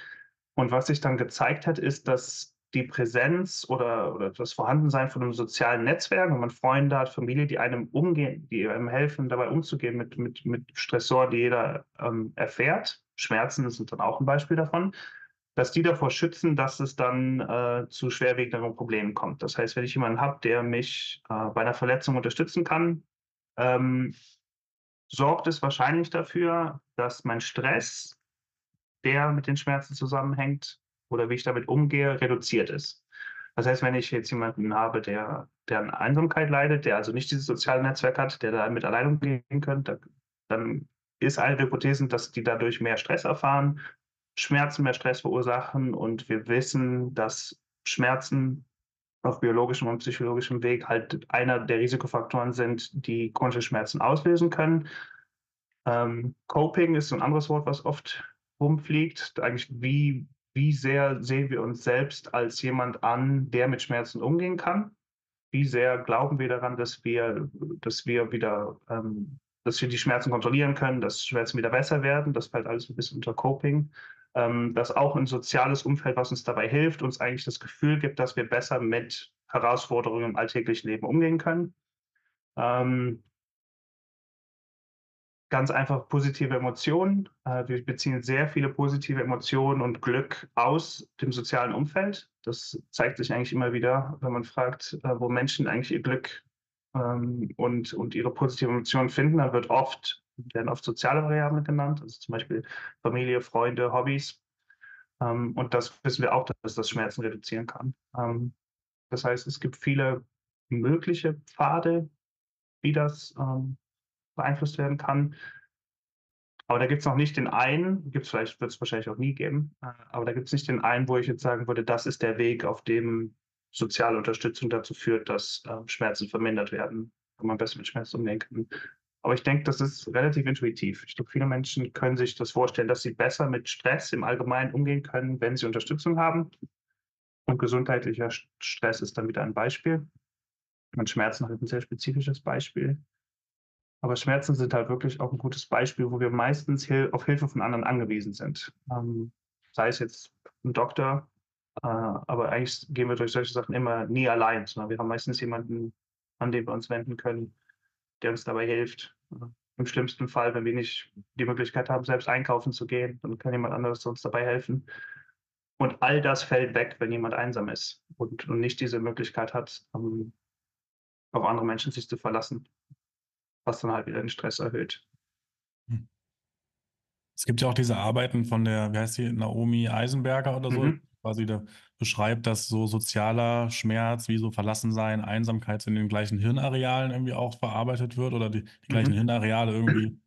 Und was sich dann gezeigt hat, ist, dass die Präsenz oder, oder das Vorhandensein von einem sozialen Netzwerk, wenn man Freunde hat, Familie, die einem umgehen, die einem helfen, dabei umzugehen mit, mit, mit Stressoren, die jeder ähm, erfährt. Schmerzen sind dann auch ein Beispiel davon dass die davor schützen, dass es dann äh, zu schwerwiegenderen Problemen kommt. Das heißt, wenn ich jemanden habe, der mich äh, bei einer Verletzung unterstützen kann, ähm, sorgt es wahrscheinlich dafür, dass mein Stress, der mit den Schmerzen zusammenhängt oder wie ich damit umgehe, reduziert ist. Das heißt, wenn ich jetzt jemanden habe, der, der an Einsamkeit leidet, der also nicht dieses soziale Netzwerk hat, der damit allein umgehen könnte, dann ist eine der Hypothesen, dass die dadurch mehr Stress erfahren, Schmerzen mehr Stress verursachen und wir wissen, dass Schmerzen auf biologischem und psychologischem Weg halt einer der Risikofaktoren sind, die chronische Schmerzen auslösen können. Ähm, Coping ist ein anderes Wort, was oft rumfliegt. Eigentlich, wie, wie sehr sehen wir uns selbst als jemand an, der mit Schmerzen umgehen kann? Wie sehr glauben wir daran, dass wir, dass wir wieder, ähm, dass wir die Schmerzen kontrollieren können, dass Schmerzen wieder besser werden? Das fällt alles ein bisschen unter Coping ähm, dass auch ein soziales Umfeld, was uns dabei hilft, uns eigentlich das Gefühl gibt, dass wir besser mit Herausforderungen im alltäglichen Leben umgehen können. Ähm, ganz einfach positive Emotionen. Äh, wir beziehen sehr viele positive Emotionen und Glück aus dem sozialen Umfeld. Das zeigt sich eigentlich immer wieder, wenn man fragt, äh, wo Menschen eigentlich ihr Glück ähm, und, und ihre positiven Emotionen finden. Da wird oft werden oft soziale Variablen genannt, also zum Beispiel Familie, Freunde, Hobbys. Ähm, und das wissen wir auch, dass das Schmerzen reduzieren kann. Ähm, das heißt, es gibt viele mögliche Pfade, wie das ähm, beeinflusst werden kann. Aber da gibt es noch nicht den einen, gibt es vielleicht, wird es wahrscheinlich auch nie geben, äh, aber da gibt es nicht den einen, wo ich jetzt sagen würde, das ist der Weg, auf dem soziale Unterstützung dazu führt, dass äh, Schmerzen vermindert werden, wenn man besser mit Schmerzen umgehen kann. Aber ich denke, das ist relativ intuitiv. Ich glaube, viele Menschen können sich das vorstellen, dass sie besser mit Stress im Allgemeinen umgehen können, wenn sie Unterstützung haben. Und gesundheitlicher Stress ist dann wieder ein Beispiel. Und Schmerzen halt ein sehr spezifisches Beispiel. Aber Schmerzen sind halt wirklich auch ein gutes Beispiel, wo wir meistens auf Hilfe von anderen angewiesen sind. Ähm, sei es jetzt ein Doktor, äh, aber eigentlich gehen wir durch solche Sachen immer nie allein, sondern wir haben meistens jemanden, an den wir uns wenden können, der uns dabei hilft. Im schlimmsten Fall, wenn wir nicht die Möglichkeit haben, selbst einkaufen zu gehen, dann kann jemand anderes uns dabei helfen. Und all das fällt weg, wenn jemand einsam ist und, und nicht diese Möglichkeit hat, um, auf andere Menschen sich zu verlassen, was dann halt wieder den Stress erhöht. Hm. Es gibt ja auch diese Arbeiten von der, wie heißt die, Naomi Eisenberger oder so, mhm quasi da beschreibt, dass so sozialer Schmerz wie so Verlassensein, Einsamkeit in den gleichen Hirnarealen irgendwie auch verarbeitet wird oder die, die gleichen mhm. Hirnareale irgendwie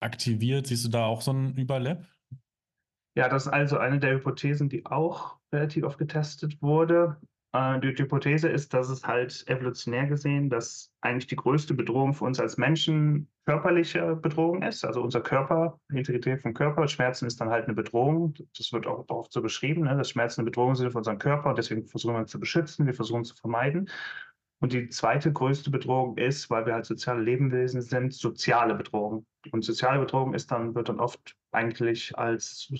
aktiviert. Siehst du da auch so ein Überlap? Ja, das ist also eine der Hypothesen, die auch relativ oft getestet wurde. Äh, die Hypothese ist, dass es halt evolutionär gesehen, dass eigentlich die größte Bedrohung für uns als Menschen körperliche Bedrohung ist. Also unser Körper, die Integrität vom Körper. Schmerzen ist dann halt eine Bedrohung. Das wird auch oft so beschrieben, ne? dass Schmerzen eine Bedrohung sind für unseren Körper und deswegen versuchen wir zu beschützen, wir versuchen zu vermeiden. Und die zweite größte Bedrohung ist, weil wir halt soziale Lebewesen sind, soziale Bedrohung. Und soziale Bedrohung ist dann, wird dann oft eigentlich als,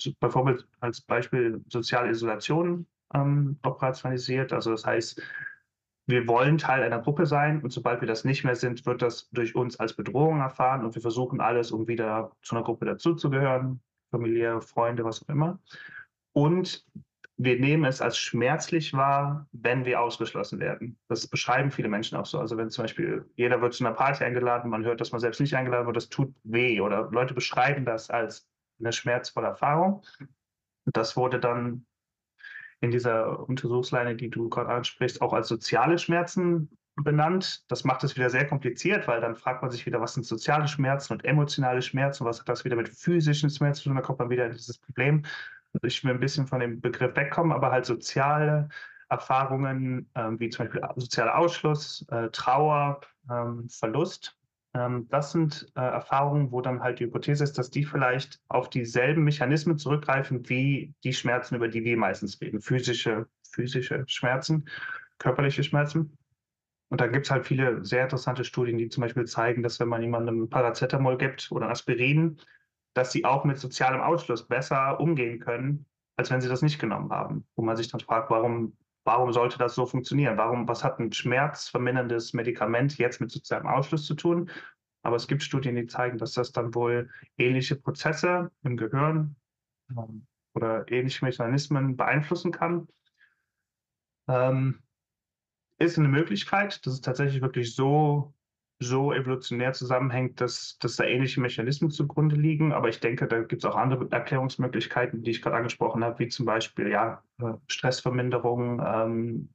als Beispiel soziale Isolation ähm, operationalisiert. Also das heißt, wir wollen Teil einer Gruppe sein und sobald wir das nicht mehr sind, wird das durch uns als Bedrohung erfahren und wir versuchen alles, um wieder zu einer Gruppe dazuzugehören, Familie, Freunde, was auch immer. Und wir nehmen es als schmerzlich wahr, wenn wir ausgeschlossen werden. Das beschreiben viele Menschen auch so. Also wenn zum Beispiel jeder wird zu einer Party eingeladen, man hört, dass man selbst nicht eingeladen wird, das tut weh. Oder Leute beschreiben das als eine schmerzvolle Erfahrung. Das wurde dann in dieser Untersuchsleine, die du gerade ansprichst, auch als soziale Schmerzen benannt. Das macht es wieder sehr kompliziert, weil dann fragt man sich wieder, was sind soziale Schmerzen und emotionale Schmerzen, was hat das wieder mit physischen Schmerzen zu tun, da kommt man wieder in dieses Problem. Also ich will ein bisschen von dem Begriff wegkommen, aber halt soziale Erfahrungen, ähm, wie zum Beispiel sozialer Ausschluss, äh, Trauer, ähm, Verlust, das sind äh, Erfahrungen, wo dann halt die Hypothese ist, dass die vielleicht auf dieselben Mechanismen zurückgreifen wie die Schmerzen, über die wir meistens reden. Physische, physische Schmerzen, körperliche Schmerzen. Und da gibt es halt viele sehr interessante Studien, die zum Beispiel zeigen, dass wenn man jemandem Paracetamol gibt oder Aspirin, dass sie auch mit sozialem Ausschluss besser umgehen können, als wenn sie das nicht genommen haben. Wo man sich dann fragt, warum, warum sollte das so funktionieren? Warum, was hat ein schmerzverminderndes Medikament jetzt mit sozialem Ausschluss zu tun? Aber es gibt Studien, die zeigen, dass das dann wohl ähnliche Prozesse im Gehirn ähm, oder ähnliche Mechanismen beeinflussen kann. Ähm, ist eine Möglichkeit, dass es tatsächlich wirklich so so evolutionär zusammenhängt, dass, dass da ähnliche Mechanismen zugrunde liegen. Aber ich denke, da gibt es auch andere Erklärungsmöglichkeiten, die ich gerade angesprochen habe, wie zum Beispiel ja, äh, Stressverminderung, ähm,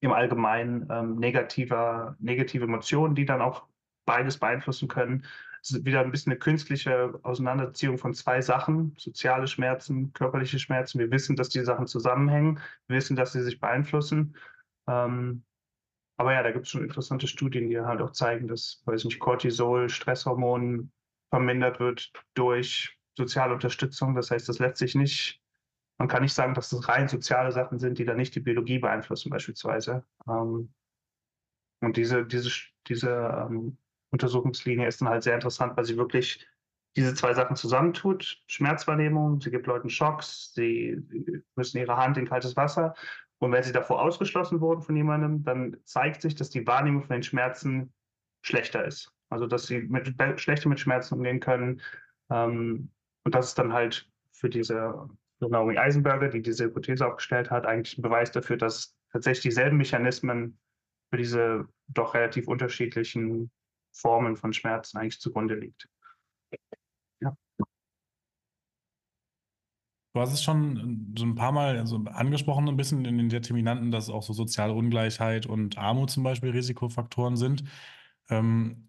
im Allgemeinen ähm, negativer, negative Emotionen, die dann auch beides beeinflussen können. Es ist wieder ein bisschen eine künstliche Auseinanderziehung von zwei Sachen, soziale Schmerzen, körperliche Schmerzen. Wir wissen, dass die Sachen zusammenhängen, wir wissen, dass sie sich beeinflussen. Ähm, aber ja, da gibt es schon interessante Studien, die halt auch zeigen, dass, weiß nicht, Cortisol, Stresshormon vermindert wird durch soziale Unterstützung. Das heißt, das lässt sich nicht, man kann nicht sagen, dass das rein soziale Sachen sind, die dann nicht die Biologie beeinflussen, beispielsweise. Ähm, und diese, diese, diese ähm, Untersuchungslinie ist dann halt sehr interessant, weil sie wirklich diese zwei Sachen zusammentut. Schmerzwahrnehmung, sie gibt Leuten Schocks, sie müssen ihre Hand in kaltes Wasser und wenn sie davor ausgeschlossen wurden von jemandem, dann zeigt sich, dass die Wahrnehmung von den Schmerzen schlechter ist. Also dass sie mit, schlechter mit Schmerzen umgehen können. Ähm, und das ist dann halt für diese Naomi Eisenberger, die diese Hypothese aufgestellt hat, eigentlich ein Beweis dafür, dass tatsächlich dieselben Mechanismen für diese doch relativ unterschiedlichen Formen von Schmerzen eigentlich zugrunde liegt. Du hast es schon so ein paar Mal also angesprochen, ein bisschen in den Determinanten, dass auch so soziale Ungleichheit und Armut zum Beispiel Risikofaktoren sind. Ähm,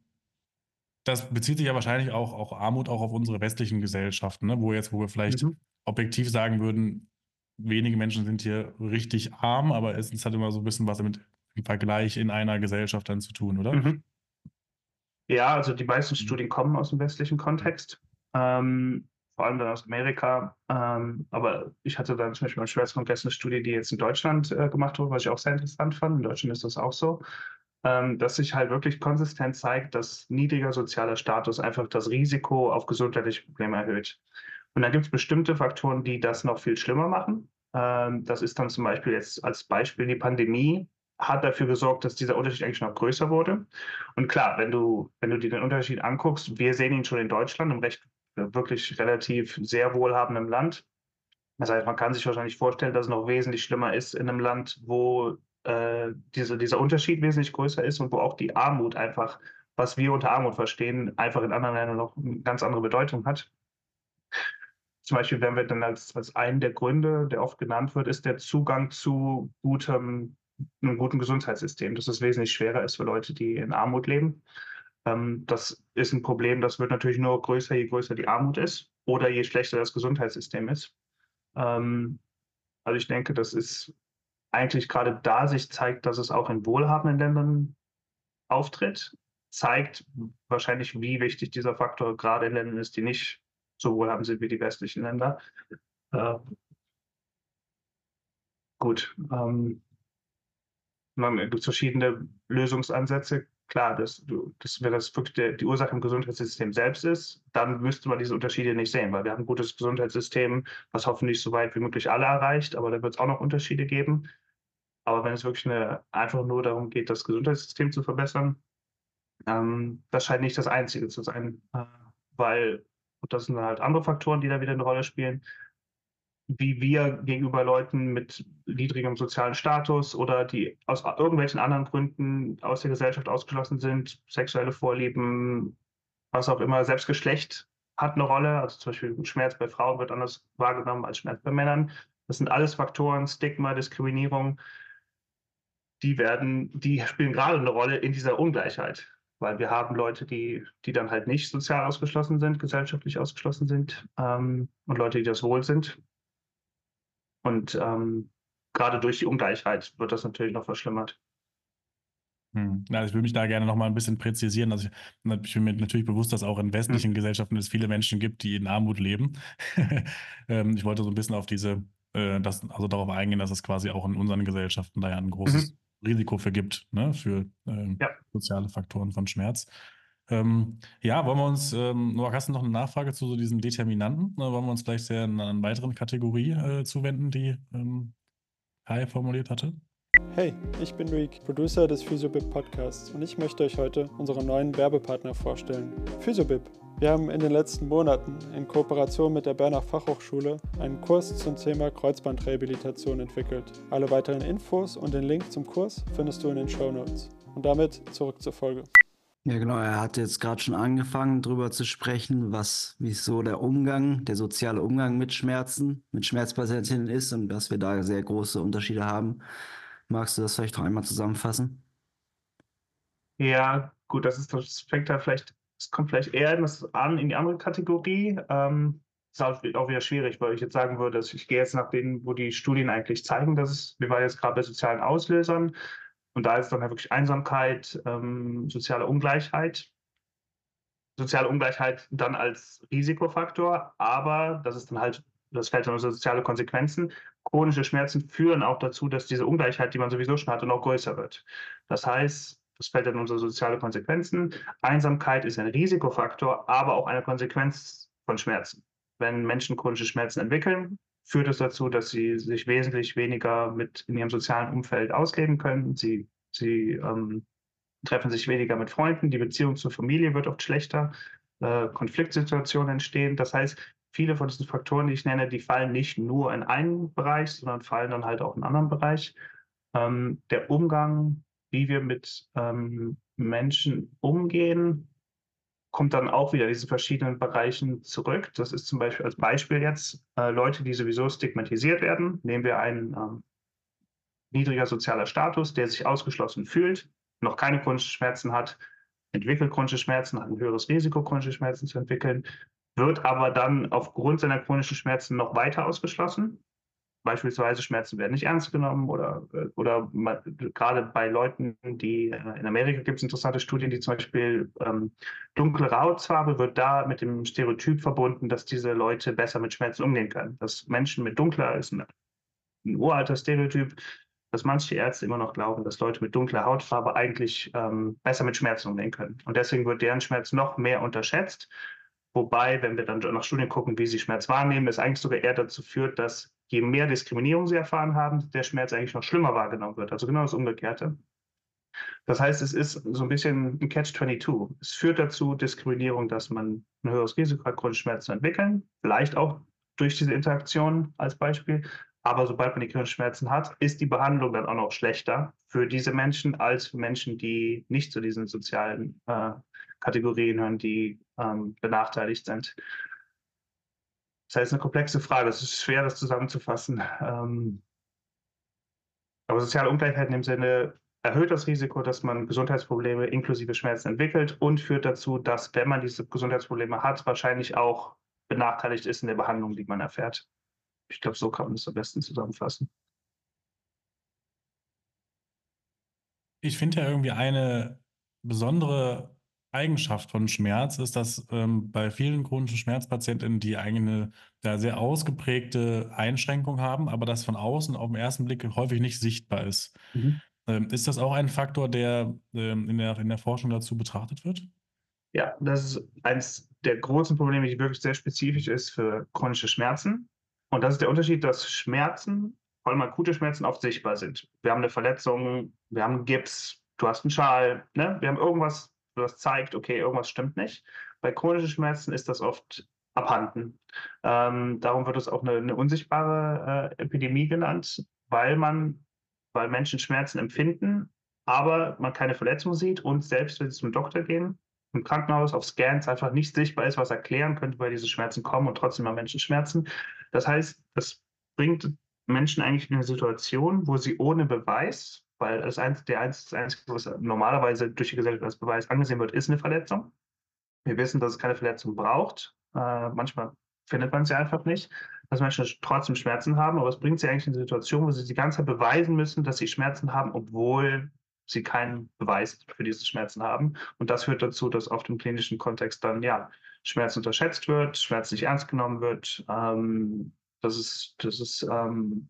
das bezieht sich ja wahrscheinlich auch, auch Armut auch auf unsere westlichen Gesellschaften, ne? wo jetzt, wo wir vielleicht mhm. objektiv sagen würden, wenige Menschen sind hier richtig arm, aber es hat immer so ein bisschen was damit im Vergleich in einer Gesellschaft dann zu tun, oder? Mhm. Ja, also die meisten Studien kommen aus dem westlichen Kontext. Ähm, vor allem dann aus Amerika. Ähm, aber ich hatte dann zum Beispiel beim Schwerstkongress eine Studie, die jetzt in Deutschland äh, gemacht wurde, was ich auch sehr interessant fand. In Deutschland ist das auch so, ähm, dass sich halt wirklich konsistent zeigt, dass niedriger sozialer Status einfach das Risiko auf gesundheitliche Probleme erhöht. Und da gibt es bestimmte Faktoren, die das noch viel schlimmer machen. Ähm, das ist dann zum Beispiel jetzt als Beispiel die Pandemie hat dafür gesorgt, dass dieser Unterschied eigentlich noch größer wurde. Und klar, wenn du, wenn du dir den Unterschied anguckst, wir sehen ihn schon in Deutschland im recht wirklich relativ sehr wohlhabendem Land. Das heißt, man kann sich wahrscheinlich vorstellen, dass es noch wesentlich schlimmer ist in einem Land, wo äh, diese, dieser Unterschied wesentlich größer ist und wo auch die Armut einfach, was wir unter Armut verstehen, einfach in anderen Ländern noch eine ganz andere Bedeutung hat. Zum Beispiel, wenn wir dann als, als einen der Gründe, der oft genannt wird, ist der Zugang zu gutem, einem guten Gesundheitssystem, dass es wesentlich schwerer ist für Leute, die in Armut leben. Ähm, das ist ein Problem, das wird natürlich nur größer, je größer die Armut ist oder je schlechter das Gesundheitssystem ist. Ähm, also ich denke, das ist eigentlich gerade da sich zeigt, dass es auch in wohlhabenden Ländern auftritt, zeigt wahrscheinlich, wie wichtig dieser Faktor gerade in Ländern ist, die nicht so wohlhabend sind wie die westlichen Länder. Äh, gut. Ähm, man gibt verschiedene Lösungsansätze klar, dass, dass wenn das wirklich der, die Ursache im Gesundheitssystem selbst ist, dann müsste man diese Unterschiede nicht sehen, weil wir haben ein gutes Gesundheitssystem, was hoffentlich so weit wie möglich alle erreicht, aber da wird es auch noch Unterschiede geben. Aber wenn es wirklich eine, einfach nur darum geht, das Gesundheitssystem zu verbessern, ähm, das scheint nicht das Einzige zu sein, äh, weil, und das sind halt andere Faktoren, die da wieder eine Rolle spielen, wie wir gegenüber Leuten mit niedrigem sozialen Status oder die aus irgendwelchen anderen Gründen aus der Gesellschaft ausgeschlossen sind, sexuelle Vorlieben, was auch immer, selbst Geschlecht hat eine Rolle. Also zum Beispiel Schmerz bei Frauen wird anders wahrgenommen als Schmerz bei Männern. Das sind alles Faktoren, Stigma, Diskriminierung, die werden, die spielen gerade eine Rolle in dieser Ungleichheit. Weil wir haben Leute, die, die dann halt nicht sozial ausgeschlossen sind, gesellschaftlich ausgeschlossen sind, ähm, und Leute, die das wohl sind. Und ähm, gerade durch die Ungleichheit wird das natürlich noch verschlimmert. Hm. Ja, ich will mich da gerne noch mal ein bisschen präzisieren. Also ich, ich bin mir natürlich bewusst, dass auch in westlichen hm. Gesellschaften es viele Menschen gibt, die in Armut leben. [LAUGHS] ähm, ich wollte so ein bisschen auf diese, äh, das, also darauf eingehen, dass es quasi auch in unseren Gesellschaften da ja ein großes mhm. Risiko für gibt, ne, für ähm, ja. soziale Faktoren von Schmerz. Ähm, ja, wollen wir uns, ähm, Noah, hast du noch eine Nachfrage zu so diesen Determinanten? Oder wollen wir uns vielleicht sehr einer, einer weiteren Kategorie äh, zuwenden, die ähm, Kai formuliert hatte? Hey, ich bin Rick, Producer des Physiobib Podcasts und ich möchte euch heute unseren neuen Werbepartner vorstellen. Physiobib. Wir haben in den letzten Monaten in Kooperation mit der Berner Fachhochschule einen Kurs zum Thema Kreuzbandrehabilitation entwickelt. Alle weiteren Infos und den Link zum Kurs findest du in den Show Notes. Und damit zurück zur Folge. Ja, genau. Er hat jetzt gerade schon angefangen, darüber zu sprechen, was, wie so der Umgang, der soziale Umgang mit Schmerzen, mit Schmerzpatientinnen ist und dass wir da sehr große Unterschiede haben. Magst du das vielleicht noch einmal zusammenfassen? Ja, gut, das ist das fängt da vielleicht, es kommt vielleicht eher an in die andere Kategorie. Ähm, ist auch wieder schwierig, weil ich jetzt sagen würde, ich gehe jetzt nach denen, wo die Studien eigentlich zeigen, dass es, wir waren jetzt gerade bei sozialen Auslösern, und da ist dann halt wirklich Einsamkeit, ähm, soziale Ungleichheit. Soziale Ungleichheit dann als Risikofaktor, aber das ist dann halt, das fällt dann unter soziale Konsequenzen. Chronische Schmerzen führen auch dazu, dass diese Ungleichheit, die man sowieso schon hatte, noch größer wird. Das heißt, das fällt dann unter soziale Konsequenzen. Einsamkeit ist ein Risikofaktor, aber auch eine Konsequenz von Schmerzen. Wenn Menschen chronische Schmerzen entwickeln, führt es dazu, dass sie sich wesentlich weniger mit in ihrem sozialen Umfeld ausleben können. Sie, sie ähm, treffen sich weniger mit Freunden, die Beziehung zur Familie wird oft schlechter, äh, Konfliktsituationen entstehen. Das heißt, viele von diesen Faktoren, die ich nenne, die fallen nicht nur in einen Bereich, sondern fallen dann halt auch in einen anderen Bereich. Ähm, der Umgang, wie wir mit ähm, Menschen umgehen, kommt dann auch wieder in diese verschiedenen Bereichen zurück. Das ist zum Beispiel als Beispiel jetzt äh, Leute, die sowieso stigmatisiert werden. Nehmen wir einen ähm, niedriger sozialer Status, der sich ausgeschlossen fühlt, noch keine chronischen Schmerzen hat, entwickelt chronische Schmerzen, hat ein höheres Risiko, chronische Schmerzen zu entwickeln, wird aber dann aufgrund seiner chronischen Schmerzen noch weiter ausgeschlossen Beispielsweise Schmerzen werden nicht ernst genommen oder, äh, oder gerade bei Leuten, die äh, in Amerika gibt es interessante Studien, die zum Beispiel ähm, dunklere Hautfarbe wird da mit dem Stereotyp verbunden, dass diese Leute besser mit Schmerzen umgehen können. Dass Menschen mit dunkler ist ein, ein uralter Stereotyp, dass manche Ärzte immer noch glauben, dass Leute mit dunkler Hautfarbe eigentlich ähm, besser mit Schmerzen umgehen können. Und deswegen wird deren Schmerz noch mehr unterschätzt. Wobei, wenn wir dann nach Studien gucken, wie sie Schmerz wahrnehmen, es eigentlich sogar eher dazu führt, dass je mehr Diskriminierung sie erfahren haben, der Schmerz eigentlich noch schlimmer wahrgenommen wird. Also genau das Umgekehrte. Das heißt, es ist so ein bisschen ein Catch-22. Es führt dazu, Diskriminierung, dass man ein höheres Risiko hat, chronische Schmerzen zu entwickeln. Vielleicht auch durch diese Interaktion als Beispiel. Aber sobald man die chronischen Schmerzen hat, ist die Behandlung dann auch noch schlechter für diese Menschen als für Menschen, die nicht zu diesen sozialen äh, Kategorien hören, die ähm, benachteiligt sind. Das heißt, eine komplexe Frage. Es ist schwer, das zusammenzufassen. Ähm, aber soziale Ungleichheit in dem Sinne erhöht das Risiko, dass man Gesundheitsprobleme inklusive Schmerzen entwickelt und führt dazu, dass, wenn man diese Gesundheitsprobleme hat, wahrscheinlich auch benachteiligt ist in der Behandlung, die man erfährt. Ich glaube, so kann man das am besten zusammenfassen. Ich finde ja irgendwie eine besondere Eigenschaft von Schmerz ist, dass ähm, bei vielen chronischen Schmerzpatientinnen die eigene da sehr ausgeprägte Einschränkung haben, aber das von außen auf den ersten Blick häufig nicht sichtbar ist. Mhm. Ähm, ist das auch ein Faktor, der ähm, in, der in der Forschung dazu betrachtet wird? Ja, das ist eines der großen Probleme, die wirklich sehr spezifisch ist für chronische Schmerzen. Und das ist der Unterschied, dass Schmerzen vor allem akute Schmerzen oft sichtbar sind. Wir haben eine Verletzung, wir haben einen Gips, du hast einen Schal, ne? wir haben irgendwas, das zeigt, okay, irgendwas stimmt nicht. Bei chronischen Schmerzen ist das oft abhanden. Ähm, darum wird es auch eine, eine unsichtbare äh, Epidemie genannt, weil man, weil Menschen Schmerzen empfinden, aber man keine Verletzung sieht und selbst wenn sie zum Doktor gehen, im Krankenhaus auf Scans einfach nicht sichtbar ist, was erklären könnte, weil diese Schmerzen kommen und trotzdem haben Menschen Schmerzen. Das heißt, das bringt Menschen eigentlich in eine Situation, wo sie ohne Beweis, weil das, Einzige, das Einzige, was normalerweise durch die Gesellschaft als Beweis angesehen wird, ist eine Verletzung. Wir wissen, dass es keine Verletzung braucht. Äh, manchmal findet man sie einfach nicht, dass Menschen trotzdem Schmerzen haben, aber es bringt sie eigentlich in eine Situation, wo sie die ganze Zeit beweisen müssen, dass sie Schmerzen haben, obwohl sie keinen Beweis für diese Schmerzen haben. Und das führt dazu, dass auf dem klinischen Kontext dann ja Schmerz unterschätzt wird, Schmerz nicht ernst genommen wird, ähm, das ist, das ist, ähm,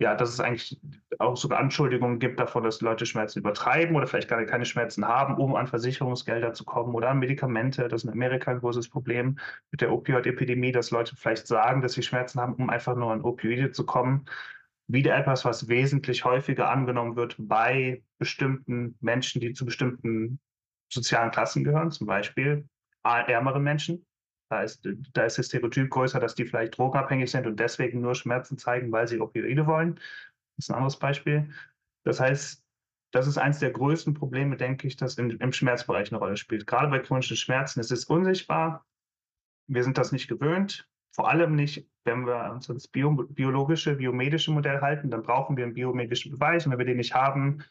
ja, dass es eigentlich auch sogar Anschuldigungen gibt davon, dass Leute Schmerzen übertreiben oder vielleicht gar keine Schmerzen haben, um an Versicherungsgelder zu kommen oder an Medikamente. Das ist in Amerika ein großes Problem mit der Opioid-Epidemie, dass Leute vielleicht sagen, dass sie Schmerzen haben, um einfach nur an Opioide zu kommen. Wieder etwas, was wesentlich häufiger angenommen wird bei bestimmten Menschen, die zu bestimmten sozialen Klassen gehören, zum Beispiel ärmere Menschen. Da ist, da ist das Stereotyp größer, dass die vielleicht drogenabhängig sind und deswegen nur Schmerzen zeigen, weil sie Opioide wollen. Das ist ein anderes Beispiel. Das heißt, das ist eines der größten Probleme, denke ich, das im Schmerzbereich eine Rolle spielt. Gerade bei chronischen Schmerzen ist es unsichtbar. Wir sind das nicht gewöhnt. Vor allem nicht, wenn wir uns ans bio, biologische, biomedische Modell halten, dann brauchen wir einen biomedischen Beweis. Und wenn wir den nicht haben,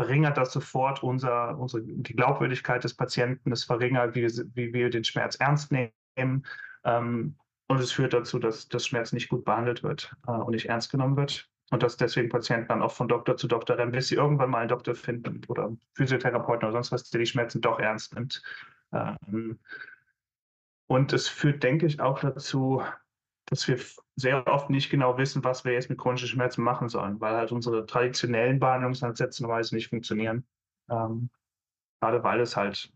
verringert das sofort unser, unsere, die Glaubwürdigkeit des Patienten, es verringert, wie, wie wir den Schmerz ernst nehmen. Ähm, und es führt dazu, dass das Schmerz nicht gut behandelt wird äh, und nicht ernst genommen wird. Und dass deswegen Patienten dann auch von Doktor zu Doktor rennen, bis sie irgendwann mal einen Doktor finden oder Physiotherapeuten oder sonst was, der die Schmerzen doch ernst nimmt. Ähm, und es führt, denke ich, auch dazu, dass wir sehr oft nicht genau wissen, was wir jetzt mit chronischen Schmerzen machen sollen, weil halt unsere traditionellen Behandlungsansätze normalerweise nicht funktionieren. Ähm, gerade weil es halt,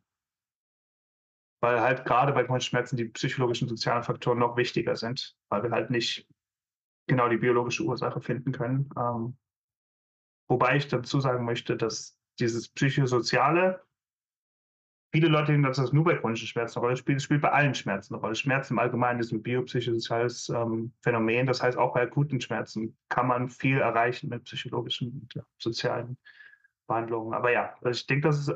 weil halt gerade bei chronischen Schmerzen die psychologischen und sozialen Faktoren noch wichtiger sind, weil wir halt nicht genau die biologische Ursache finden können. Ähm, wobei ich dazu sagen möchte, dass dieses psychosoziale Viele Leute denken, dass das nur bei chronischen Schmerzen eine Rolle spielt. Es spielt bei allen Schmerzen eine Rolle. Schmerzen im Allgemeinen ist ein biopsychosoziales ähm, Phänomen. Das heißt, auch bei akuten Schmerzen kann man viel erreichen mit psychologischen und ja, sozialen Behandlungen. Aber ja, also ich denke, das ist,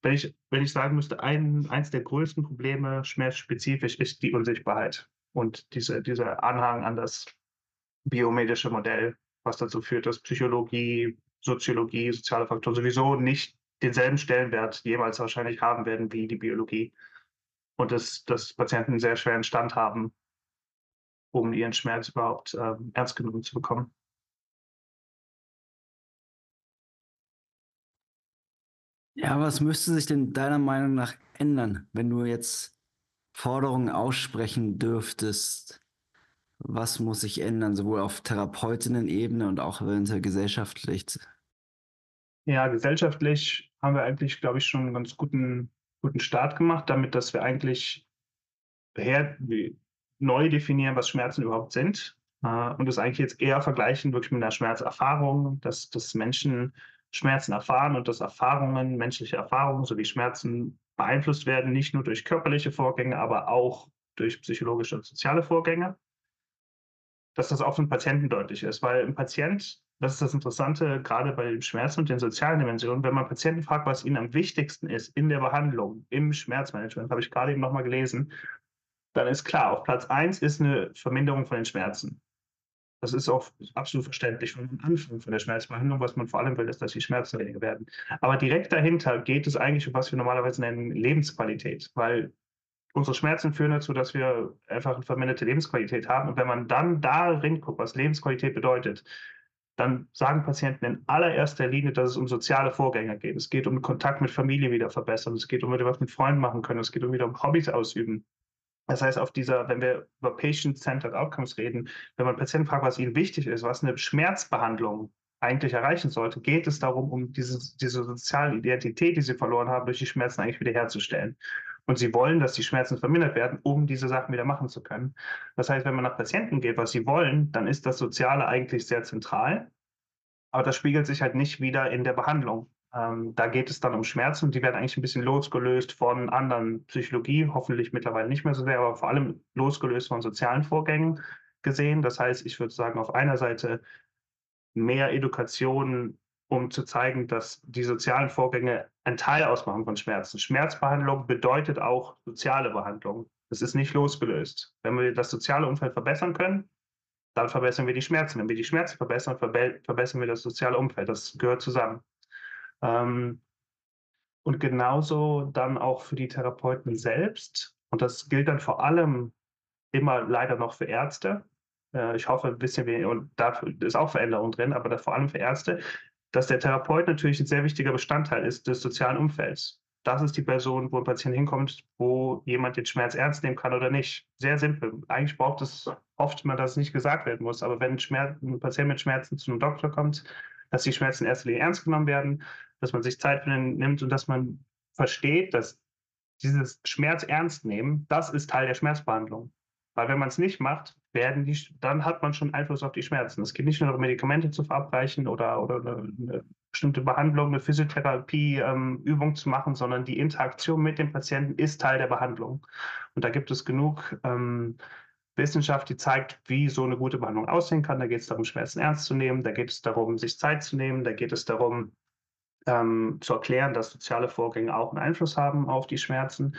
wenn ich, wenn ich sagen müsste, ein, eins der größten Probleme schmerzspezifisch ist die Unsichtbarkeit und diese, dieser Anhang an das biomedische Modell, was dazu führt, dass Psychologie, Soziologie, soziale Faktoren sowieso nicht denselben Stellenwert jemals wahrscheinlich haben werden wie die Biologie. Und dass, dass Patienten einen sehr schweren Stand haben, um ihren Schmerz überhaupt äh, ernst genommen zu bekommen. Ja, was müsste sich denn deiner Meinung nach ändern, wenn du jetzt Forderungen aussprechen dürftest? Was muss sich ändern, sowohl auf Therapeutinnen-Ebene und auch eventuell gesellschaftlich? Ja, gesellschaftlich haben wir eigentlich, glaube ich, schon einen ganz guten, guten Start gemacht, damit, dass wir eigentlich her, neu definieren, was Schmerzen überhaupt sind. Äh, und das eigentlich jetzt eher vergleichen wirklich mit einer Schmerzerfahrung, dass, dass Menschen Schmerzen erfahren und dass Erfahrungen, menschliche Erfahrungen sowie Schmerzen beeinflusst werden, nicht nur durch körperliche Vorgänge, aber auch durch psychologische und soziale Vorgänge. Dass das auch für den Patienten deutlich ist, weil ein Patient das ist das Interessante, gerade bei den Schmerzen und den sozialen Dimensionen, wenn man Patienten fragt, was ihnen am wichtigsten ist in der Behandlung, im Schmerzmanagement, habe ich gerade eben nochmal gelesen, dann ist klar, auf Platz 1 ist eine Verminderung von den Schmerzen. Das ist auch absolut verständlich von Anfang von der Schmerzbehandlung. Was man vor allem will, ist, dass die Schmerzen weniger werden. Aber direkt dahinter geht es eigentlich um was wir normalerweise nennen Lebensqualität, weil unsere Schmerzen führen dazu, dass wir einfach eine verminderte Lebensqualität haben. Und wenn man dann darin guckt, was Lebensqualität bedeutet, dann sagen Patienten in allererster Linie, dass es um soziale Vorgänge geht. Es geht um Kontakt mit Familie wieder verbessern. Es geht um wieder was mit Freunden machen können. Es geht um wieder um Hobbys ausüben. Das heißt, auf dieser, wenn wir über Patient-Centered Outcomes reden, wenn man Patienten fragt, was ihnen wichtig ist, was eine Schmerzbehandlung eigentlich erreichen sollte, geht es darum, um diese, diese soziale Identität, die sie verloren haben, durch die Schmerzen eigentlich wiederherzustellen. Und sie wollen, dass die Schmerzen vermindert werden, um diese Sachen wieder machen zu können. Das heißt, wenn man nach Patienten geht, was sie wollen, dann ist das Soziale eigentlich sehr zentral. Aber das spiegelt sich halt nicht wieder in der Behandlung. Ähm, da geht es dann um Schmerzen die werden eigentlich ein bisschen losgelöst von anderen Psychologie, hoffentlich mittlerweile nicht mehr so sehr, aber vor allem losgelöst von sozialen Vorgängen gesehen. Das heißt, ich würde sagen, auf einer Seite mehr Education, um zu zeigen, dass die sozialen Vorgänge ein Teil ausmachen von Schmerzen. Schmerzbehandlung bedeutet auch soziale Behandlung. Es ist nicht losgelöst. Wenn wir das soziale Umfeld verbessern können, dann verbessern wir die Schmerzen. Wenn wir die Schmerzen verbessern, verbessern wir das soziale Umfeld. Das gehört zusammen. Ähm, und genauso dann auch für die Therapeuten selbst. Und das gilt dann vor allem immer leider noch für Ärzte. Äh, ich hoffe ein bisschen weniger, und da ist auch Veränderung drin, aber vor allem für Ärzte, dass der Therapeut natürlich ein sehr wichtiger Bestandteil ist des sozialen Umfelds. Das ist die Person, wo ein Patient hinkommt, wo jemand den Schmerz ernst nehmen kann oder nicht. Sehr simpel. Eigentlich braucht es oft mal, dass es nicht gesagt werden muss. Aber wenn ein, Schmerz, ein Patient mit Schmerzen zu einem Doktor kommt, dass die Schmerzen in erster Linie ernst genommen werden, dass man sich Zeit für den nimmt und dass man versteht, dass dieses Schmerz ernst nehmen, das ist Teil der Schmerzbehandlung. Weil wenn man es nicht macht, werden die, dann hat man schon Einfluss auf die Schmerzen. Es geht nicht nur darum, Medikamente zu verabreichen oder, oder eine, eine bestimmte Behandlung, eine Physiotherapie-Übung ähm, zu machen, sondern die Interaktion mit dem Patienten ist Teil der Behandlung. Und da gibt es genug ähm, Wissenschaft, die zeigt, wie so eine gute Behandlung aussehen kann. Da geht es darum, Schmerzen ernst zu nehmen, da geht es darum, sich Zeit zu nehmen, da geht es darum, ähm, zu erklären, dass soziale Vorgänge auch einen Einfluss haben auf die Schmerzen.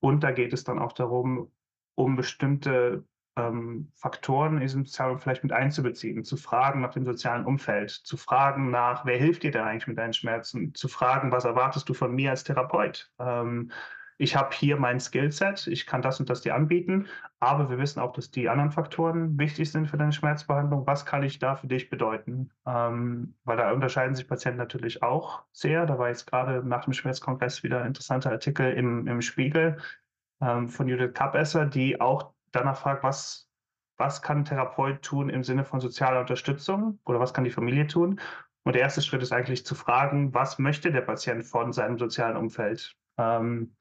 Und da geht es dann auch darum, um bestimmte ähm, Faktoren in diesem Sozialen vielleicht mit einzubeziehen, zu fragen nach dem sozialen Umfeld, zu fragen nach, wer hilft dir denn eigentlich mit deinen Schmerzen, zu fragen, was erwartest du von mir als Therapeut? Ähm, ich habe hier mein Skillset, ich kann das und das dir anbieten, aber wir wissen auch, dass die anderen Faktoren wichtig sind für deine Schmerzbehandlung. Was kann ich da für dich bedeuten? Ähm, weil da unterscheiden sich Patienten natürlich auch sehr. Da war jetzt gerade nach dem Schmerzkongress wieder ein interessanter Artikel im, im Spiegel ähm, von Judith Kappesser, die auch danach fragt, was, was kann ein Therapeut tun im Sinne von sozialer Unterstützung oder was kann die Familie tun? Und der erste Schritt ist eigentlich zu fragen, was möchte der Patient von seinem sozialen Umfeld? Ähm,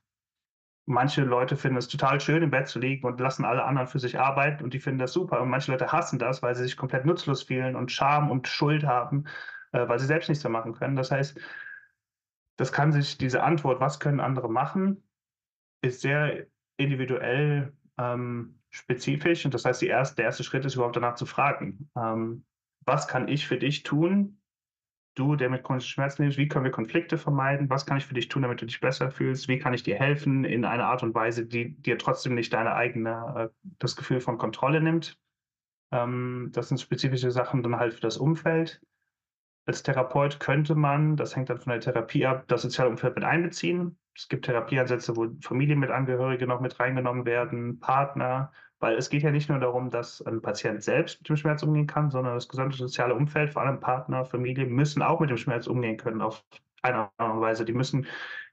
manche Leute finden es total schön, im Bett zu liegen und lassen alle anderen für sich arbeiten und die finden das super. Und manche Leute hassen das, weil sie sich komplett nutzlos fühlen und Scham und Schuld haben, äh, weil sie selbst nichts mehr machen können. Das heißt, das kann sich, diese Antwort, was können andere machen, ist sehr individuell ähm, spezifisch. Und das heißt, erste, der erste Schritt ist überhaupt danach zu fragen, ähm, was kann ich für dich tun, du, der mit chronischen Schmerzen lebst, wie können wir Konflikte vermeiden? Was kann ich für dich tun, damit du dich besser fühlst? Wie kann ich dir helfen in einer Art und Weise, die dir trotzdem nicht deine eigene, äh, das Gefühl von Kontrolle nimmt? Ähm, das sind spezifische Sachen dann halt für das Umfeld. Als Therapeut könnte man, das hängt dann von der Therapie ab, das soziale Umfeld mit einbeziehen. Es gibt Therapieansätze, wo Familienmitangehörige noch mit reingenommen werden, Partner, weil es geht ja nicht nur darum, dass ein Patient selbst mit dem Schmerz umgehen kann, sondern das gesamte soziale Umfeld, vor allem Partner, Familie, müssen auch mit dem Schmerz umgehen können auf eine andere Weise. Die müssen,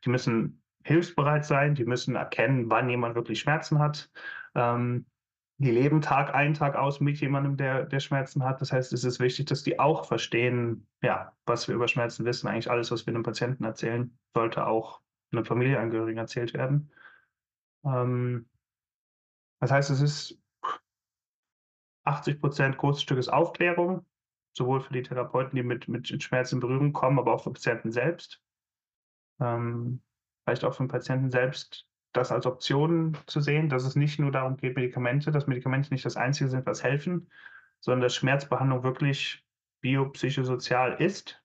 die müssen hilfsbereit sein, die müssen erkennen, wann jemand wirklich Schmerzen hat. Ähm, die leben Tag ein, Tag aus mit jemandem, der, der Schmerzen hat. Das heißt, es ist wichtig, dass die auch verstehen, ja, was wir über Schmerzen wissen. Eigentlich alles, was wir einem Patienten erzählen, sollte auch einem Familienangehörigen erzählt werden. Ähm, das heißt, es ist 80 Prozent großes Stück ist Aufklärung, sowohl für die Therapeuten, die mit, mit Schmerzen in Berührung kommen, aber auch für Patienten selbst. Ähm, vielleicht auch für den Patienten selbst, das als Option zu sehen, dass es nicht nur darum geht, Medikamente, dass Medikamente nicht das Einzige sind, was helfen, sondern dass Schmerzbehandlung wirklich biopsychosozial ist.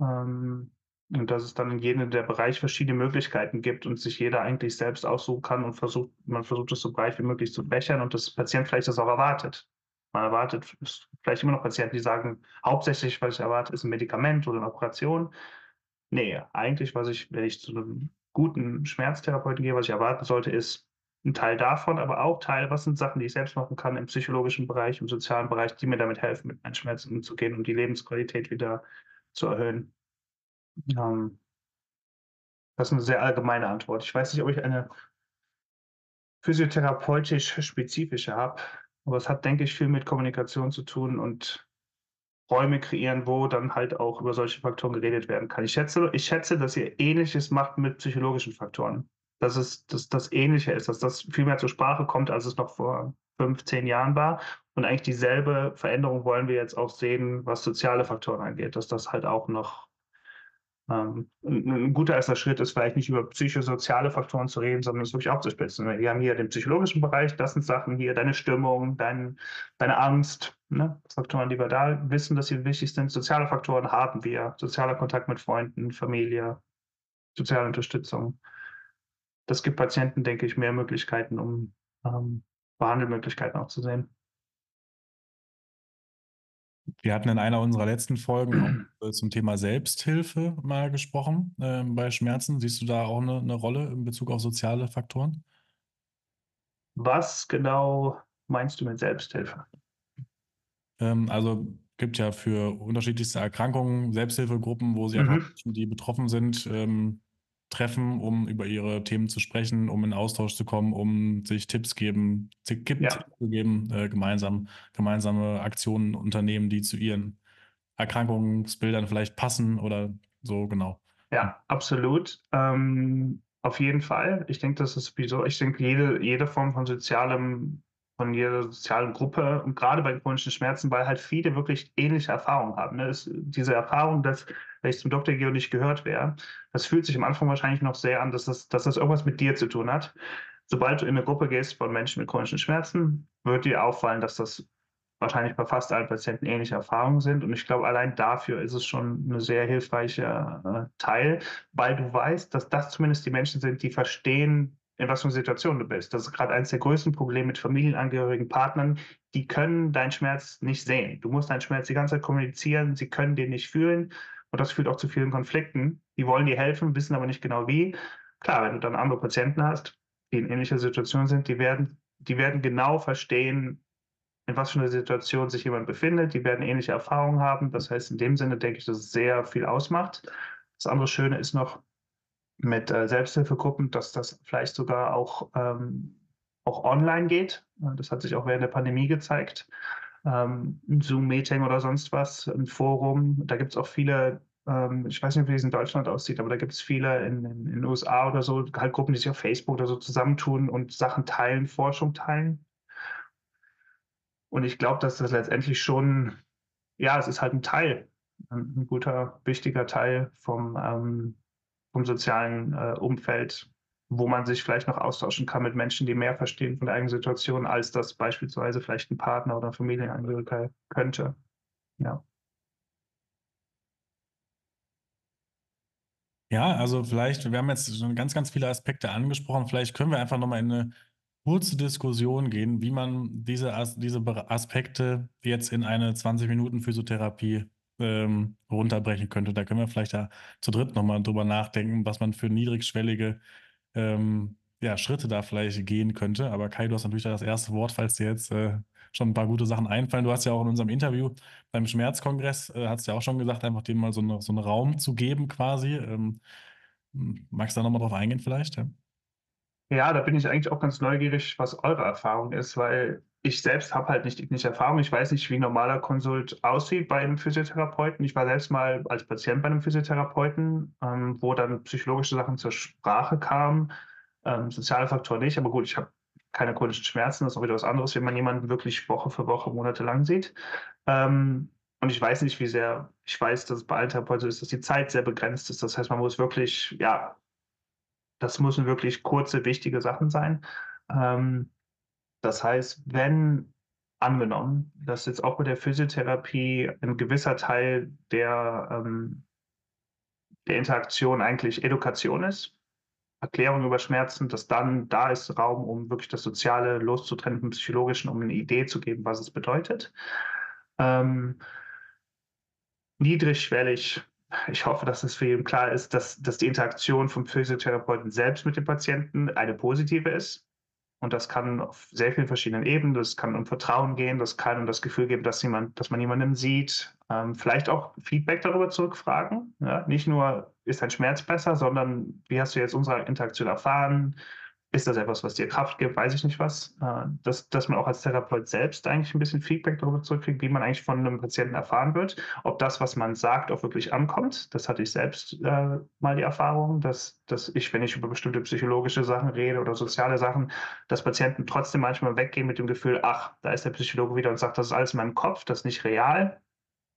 Ähm, dass es dann in jedem der Bereich verschiedene Möglichkeiten gibt und sich jeder eigentlich selbst aussuchen kann und versucht, man versucht es so breit wie möglich zu bechern und das Patient vielleicht das auch erwartet. Man erwartet, vielleicht immer noch Patienten, die sagen, hauptsächlich, was ich erwarte, ist ein Medikament oder eine Operation. Nee, eigentlich, was ich, wenn ich zu einem guten Schmerztherapeuten gehe, was ich erwarten sollte, ist ein Teil davon, aber auch Teil, was sind Sachen, die ich selbst machen kann im psychologischen Bereich, im sozialen Bereich, die mir damit helfen, mit meinen Schmerzen umzugehen und die Lebensqualität wieder zu erhöhen. Ähm, das ist eine sehr allgemeine Antwort. Ich weiß nicht, ob ich eine physiotherapeutisch spezifische habe, aber es hat, denke ich, viel mit Kommunikation zu tun und Räume kreieren, wo dann halt auch über solche Faktoren geredet werden kann. Ich schätze, ich schätze, dass ihr Ähnliches macht mit psychologischen Faktoren. dass es dass das Ähnliche ist, dass das viel mehr zur Sprache kommt, als es noch vor fünf, zehn Jahren war. Und eigentlich dieselbe Veränderung wollen wir jetzt auch sehen, was soziale Faktoren angeht, dass das halt auch noch ähm, ein, guter erster Schritt ist, vielleicht nicht über psychosoziale Faktoren zu reden, sondern es wirklich aufzuspitzen. Wir haben hier den psychologischen Bereich, das sind Sachen hier, deine Stimmung, dein, deine Angst, ne? Faktoren, die wir da wissen, dass sie wichtig sind. Soziale Faktoren haben wir, sozialer Kontakt mit Freunden, Familie, soziale Unterstützung. Das gibt Patienten, denke ich, mehr Möglichkeiten, um ähm, Behandelmöglichkeiten auch zu sehen. Wir hatten in einer unserer letzten Folgen zum Thema Selbsthilfe mal gesprochen äh, bei Schmerzen. Siehst du da auch eine, eine, Rolle in Bezug auf soziale Faktoren? Was genau meinst du mit Selbsthilfe? Ähm, also gibt ja für unterschiedlichste Erkrankungen Selbsthilfegruppen, wo sie mhm. die betroffen sind, ähm, treffen, um über ihre Themen zu sprechen, um in Austausch zu kommen, um sich Tipps geben, Tipps ja. zu geben, äh, gemeinsam, gemeinsame Aktionen unternehmen, die zu ihren Erkrankungsbildern vielleicht passen oder so, genau. Ja, absolut. Ähm, auf jeden Fall. Ich denke, das ist wieso, ich denke, jede, jede Form von sozialem von jeder sozialen Gruppe und gerade bei chronischen Schmerzen, weil halt viele wirklich ähnliche Erfahrungen haben. Ne? Ist diese Erfahrung, dass wenn ich zum Doktor gehe und nicht gehört wäre, das fühlt sich am Anfang wahrscheinlich noch sehr an, dass das, dass das irgendwas mit dir zu tun hat. Sobald du in eine Gruppe gehst von Menschen mit chronischen Schmerzen, wird dir auffallen, dass das wahrscheinlich bei fast allen Patienten ähnliche Erfahrungen sind. Und ich glaube, allein dafür ist es schon ein sehr hilfreicher äh, Teil, weil du weißt, dass das zumindest die Menschen sind, die verstehen, in was für einer Situation du bist. Das ist gerade eines der größten Probleme mit Familienangehörigen, Partnern. Die können deinen Schmerz nicht sehen. Du musst deinen Schmerz die ganze Zeit kommunizieren. Sie können den nicht fühlen. Und das führt auch zu vielen Konflikten. Die wollen dir helfen, wissen aber nicht genau wie. Klar, wenn du dann andere Patienten hast, die in ähnlicher Situation sind, die werden, die werden genau verstehen, in was für einer Situation sich jemand befindet. Die werden ähnliche Erfahrungen haben. Das heißt, in dem Sinne denke ich, dass es sehr viel ausmacht. Das andere Schöne ist noch, mit äh, Selbsthilfegruppen, dass das vielleicht sogar auch, ähm, auch online geht. Das hat sich auch während der Pandemie gezeigt. Ähm, Zoom-Meeting oder sonst was, ein Forum. Da gibt es auch viele, ähm, ich weiß nicht, wie es in Deutschland aussieht, aber da gibt es viele in, in, in, den USA oder so, halt Gruppen, die sich auf Facebook oder so zusammentun und Sachen teilen, Forschung teilen. Und ich glaube, dass das letztendlich schon, ja, es ist halt ein Teil, ein, ein guter, wichtiger Teil vom, ähm, vom sozialen äh, Umfeld, wo man sich vielleicht noch austauschen kann mit Menschen, die mehr verstehen von der eigenen Situation, als das beispielsweise vielleicht ein Partner oder Familienangehöriger könnte. Ja. Ja, also vielleicht, wir haben jetzt schon ganz, ganz viele Aspekte angesprochen. Vielleicht können wir einfach nochmal in eine kurze Diskussion gehen, wie man diese, diese Aspekte jetzt in eine 20 Minuten Physiotherapie ähm, runterbrechen könnte. Da können wir vielleicht da zu dritt nochmal drüber nachdenken, was man für niedrigschwellige ähm, ja, Schritte da vielleicht gehen könnte. Aber Kai, du hast natürlich da das erste Wort, falls dir jetzt äh, schon ein paar gute Sachen einfallen. Du hast ja auch in unserem Interview beim Schmerzkongress, äh, hast ja auch schon gesagt, einfach dem mal so, eine, so einen Raum zu geben quasi. Ähm, magst du da nochmal drauf eingehen vielleicht? Ja? ja, da bin ich eigentlich auch ganz neugierig, was eure Erfahrung ist, weil ich selbst habe halt nicht klinische Erfahrung. Ich weiß nicht, wie ein normaler Konsult aussieht bei einem Physiotherapeuten. Ich war selbst mal als Patient bei einem Physiotherapeuten, ähm, wo dann psychologische Sachen zur Sprache kamen, ähm, soziale Faktoren nicht. Aber gut, ich habe keine chronischen Schmerzen, das ist auch wieder was anderes, wenn man jemanden wirklich Woche für Woche, monatelang sieht. Ähm, und ich weiß nicht, wie sehr, ich weiß, dass es bei allen Therapeuten so ist, dass die Zeit sehr begrenzt ist. Das heißt, man muss wirklich, ja, das müssen wirklich kurze, wichtige Sachen sein. Ähm, das heißt, wenn angenommen, dass jetzt auch mit der Physiotherapie ein gewisser Teil der, ähm, der Interaktion eigentlich Education ist, Erklärung über Schmerzen, dass dann da ist Raum, um wirklich das Soziale loszutrennen vom Psychologischen, um eine Idee zu geben, was es bedeutet. Ähm, niedrigschwellig, ich hoffe, dass es für jeden klar ist, dass, dass die Interaktion vom Physiotherapeuten selbst mit dem Patienten eine positive ist. Und das kann auf sehr vielen verschiedenen Ebenen. Das kann um Vertrauen gehen, das kann um das Gefühl geben, dass, jemand, dass man jemanden sieht. Ähm, vielleicht auch Feedback darüber zurückfragen. Ja? Nicht nur, ist dein Schmerz besser, sondern wie hast du jetzt unsere Interaktion erfahren? Ist das etwas, was dir Kraft gibt? Weiß ich nicht was. Äh, dass, dass man auch als Therapeut selbst eigentlich ein bisschen Feedback darüber zurückkriegt, wie man eigentlich von einem Patienten erfahren wird, ob das, was man sagt, auch wirklich ankommt. Das hatte ich selbst äh, mal die Erfahrung, dass, dass ich, wenn ich über bestimmte psychologische Sachen rede oder soziale Sachen, dass Patienten trotzdem manchmal weggehen mit dem Gefühl, ach, da ist der Psychologe wieder und sagt, das ist alles in meinem Kopf, das ist nicht real.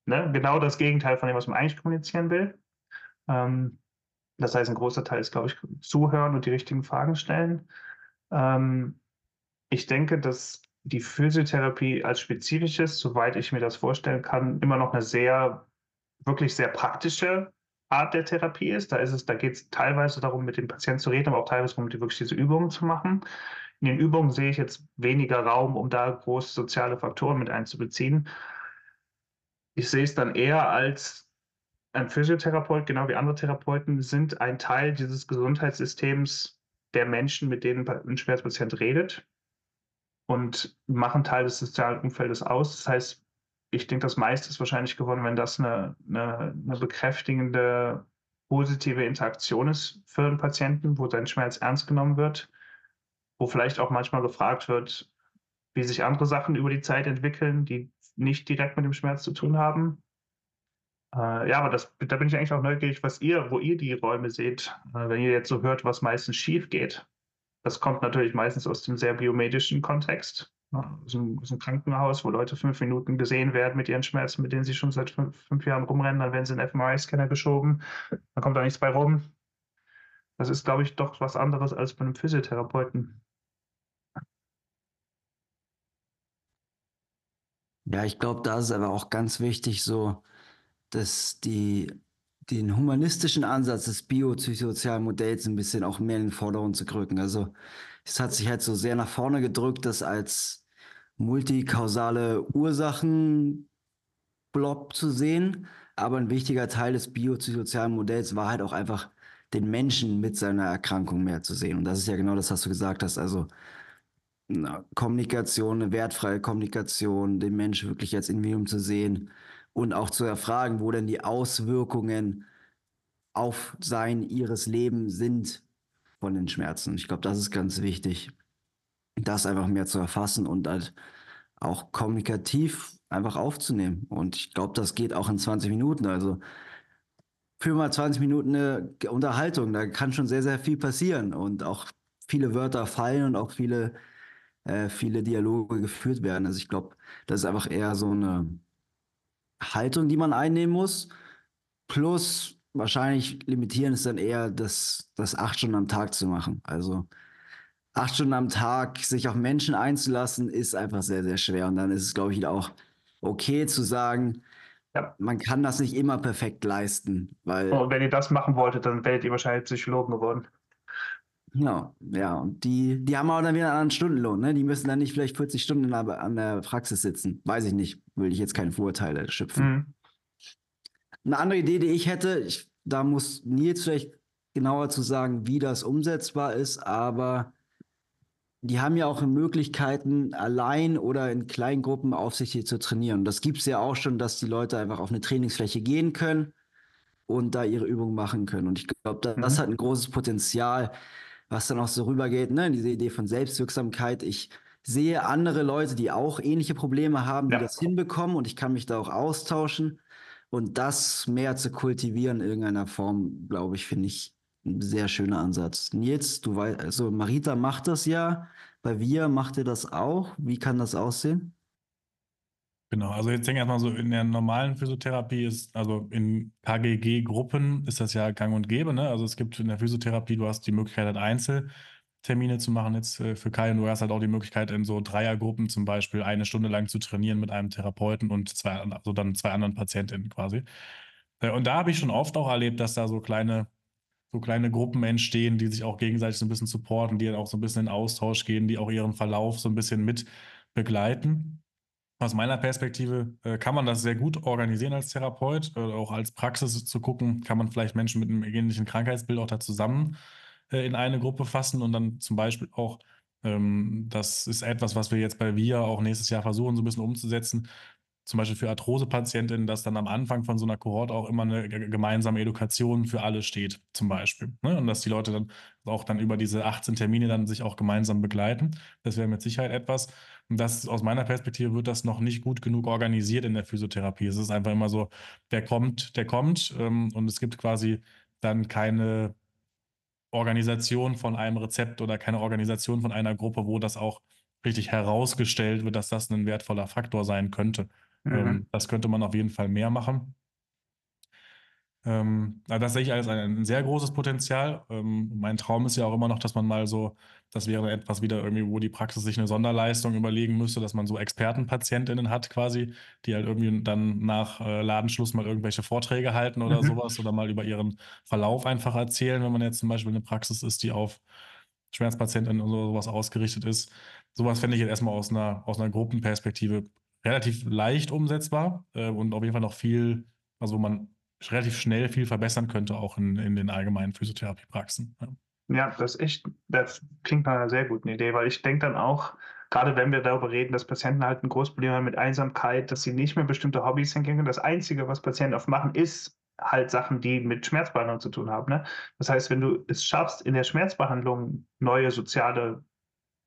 Ne? Genau das Gegenteil von dem, was man eigentlich kommunizieren will. Ähm, das heißt, ein großer Teil ist, glaube ich, zuhören und die richtigen Fragen stellen. Ähm, ich denke, dass die Physiotherapie als spezifisches, soweit ich mir das vorstellen kann, immer noch eine sehr, wirklich sehr praktische Art der Therapie ist. Da ist es, da geht es teilweise darum, mit dem Patienten zu reden, aber auch teilweise darum, wirklich diese Übungen zu machen. In den Übungen sehe ich jetzt weniger Raum, um da große soziale Faktoren mit einzubeziehen. Ich sehe es dann eher als Physiotherapeut, genau wie andere Therapeuten, sind ein Teil dieses Gesundheitssystems der Menschen, mit denen ein Schmerzpatient redet und machen Teil des sozialen Umfeldes aus. Das heißt, ich denke, das meiste ist wahrscheinlich gewonnen, wenn das eine, eine, eine bekräftigende, positive Interaktion ist für den Patienten, wo sein Schmerz ernst genommen wird, wo vielleicht auch manchmal gefragt wird, wie sich andere Sachen über die Zeit entwickeln, die nicht direkt mit dem Schmerz zu tun haben. Äh, ja, aber das, da bin ich eigentlich auch neugierig, was ihr, wo ihr die Räume seht, äh, wenn ihr jetzt so hört, was meistens schief geht. Das kommt natürlich meistens aus dem sehr biomedischen Kontext. Ja, aus, einem, aus, einem, Krankenhaus, wo Leute fünf Minuten gesehen werden mit ihren Schmerzen, mit denen sie schon seit fünf, fünf Jahren rumrennen, dann werden sie in den fMRI-Scanner geschoben, dann kommt da nichts bei rum. Das ist, glaube ich, doch was anderes als bei einem Physiotherapeuten. Ja, ich glaube, da ist aber auch ganz wichtig, so dass die, den humanistischen Ansatz des biopsychosozialen Modells ein bisschen auch mehr in den Vordergrund zu rücken. Also es hat sich halt so sehr nach vorne gedrückt, das als multikausale Ursachenblob zu sehen. Aber ein wichtiger Teil des biopsychosozialen Modells war halt auch einfach den Menschen mit seiner Erkrankung mehr zu sehen. Und das ist ja genau das, was du gesagt hast. Also Kommunikation, eine wertfreie Kommunikation, den Menschen wirklich als Individuum zu sehen, und auch zu erfragen, wo denn die Auswirkungen auf sein, ihres Leben sind von den Schmerzen. Ich glaube, das ist ganz wichtig, das einfach mehr zu erfassen und halt auch kommunikativ einfach aufzunehmen. Und ich glaube, das geht auch in 20 Minuten. Also für mal 20 Minuten eine Unterhaltung, da kann schon sehr, sehr viel passieren und auch viele Wörter fallen und auch viele, äh, viele Dialoge geführt werden. Also ich glaube, das ist einfach eher so eine Haltung, die man einnehmen muss. Plus wahrscheinlich limitieren ist dann eher, das, das acht Stunden am Tag zu machen. Also acht Stunden am Tag sich auf Menschen einzulassen, ist einfach sehr, sehr schwer. Und dann ist es, glaube ich, auch okay zu sagen, ja. man kann das nicht immer perfekt leisten. Weil Und wenn ihr das machen wolltet, dann werdet ihr wahrscheinlich Psychologen geworden. Genau, ja. Und die, die haben auch dann wieder einen Stundenlohn, ne? Die müssen dann nicht vielleicht 40 Stunden an der Praxis sitzen. Weiß ich nicht. Will ich jetzt keine Vorurteile schöpfen. Mhm. Eine andere Idee, die ich hätte, ich, da muss Nils vielleicht genauer zu sagen, wie das umsetzbar ist, aber die haben ja auch Möglichkeiten, allein oder in kleinen Gruppen aufsichtlich zu trainieren. Das gibt es ja auch schon, dass die Leute einfach auf eine Trainingsfläche gehen können und da ihre Übungen machen können. Und ich glaube, das mhm. hat ein großes Potenzial, was dann auch so rübergeht, ne, diese Idee von Selbstwirksamkeit. Ich sehe andere Leute, die auch ähnliche Probleme haben, die ja. das hinbekommen und ich kann mich da auch austauschen. Und das mehr zu kultivieren in irgendeiner Form, glaube ich, finde ich ein sehr schöner Ansatz. Nils, du weißt, also Marita macht das ja. Bei Wir macht ihr das auch. Wie kann das aussehen? Genau, also jetzt denke ich erstmal so, in der normalen Physiotherapie ist, also in KGG-Gruppen ist das ja gang und gäbe, ne? Also es gibt in der Physiotherapie, du hast die Möglichkeit, halt Einzeltermine zu machen jetzt äh, für Kai und du hast halt auch die Möglichkeit, in so Dreiergruppen zum Beispiel eine Stunde lang zu trainieren mit einem Therapeuten und zwei, also dann zwei anderen Patientinnen quasi. Äh, und da habe ich schon oft auch erlebt, dass da so kleine, so kleine Gruppen entstehen, die sich auch gegenseitig so ein bisschen supporten, die dann auch so ein bisschen in Austausch gehen, die auch ihren Verlauf so ein bisschen mit begleiten aus meiner Perspektive äh, kann man das sehr gut organisieren als Therapeut, äh, auch als Praxis zu gucken, kann man vielleicht Menschen mit einem ähnlichen Krankheitsbild auch da zusammen äh, in eine Gruppe fassen und dann zum Beispiel auch, ähm, das ist etwas, was wir jetzt bei VIA auch nächstes Jahr versuchen, so ein bisschen umzusetzen, zum Beispiel für Arthrose-Patientinnen, dass dann am Anfang von so einer Kohorte auch immer eine gemeinsame Edukation für alle steht, zum Beispiel. Ne? Und dass die Leute dann auch dann über diese 18 Termine dann sich auch gemeinsam begleiten. Das wäre mit Sicherheit etwas. Und das aus meiner Perspektive wird das noch nicht gut genug organisiert in der Physiotherapie. Es ist einfach immer so, der kommt, der kommt. Ähm, und es gibt quasi dann keine Organisation von einem Rezept oder keine Organisation von einer Gruppe, wo das auch richtig herausgestellt wird, dass das ein wertvoller Faktor sein könnte. Mhm. Ähm, das könnte man auf jeden Fall mehr machen. Ähm, das sehe ich als ein, ein sehr großes Potenzial. Ähm, mein Traum ist ja auch immer noch, dass man mal so, das wäre etwas wieder irgendwie, wo die Praxis sich eine Sonderleistung überlegen müsste, dass man so ExpertenpatientInnen hat quasi, die halt irgendwie dann nach äh, Ladenschluss mal irgendwelche Vorträge halten oder mhm. sowas oder mal über ihren Verlauf einfach erzählen, wenn man jetzt zum Beispiel eine Praxis ist, die auf Schmerzpatientinnen und sowas ausgerichtet ist. Sowas fände ich jetzt erstmal aus einer, aus einer Gruppenperspektive relativ leicht umsetzbar äh, und auf jeden Fall noch viel, also man relativ schnell viel verbessern könnte, auch in, in den allgemeinen Physiotherapiepraxen. Ja. Ja, das echt, das klingt nach einer sehr guten Idee, weil ich denke dann auch, gerade wenn wir darüber reden, dass Patienten halt ein großes Problem haben mit Einsamkeit, dass sie nicht mehr bestimmte Hobbys hingehen Das Einzige, was Patienten oft machen, ist halt Sachen, die mit Schmerzbehandlung zu tun haben. Ne? Das heißt, wenn du es schaffst, in der Schmerzbehandlung neue soziale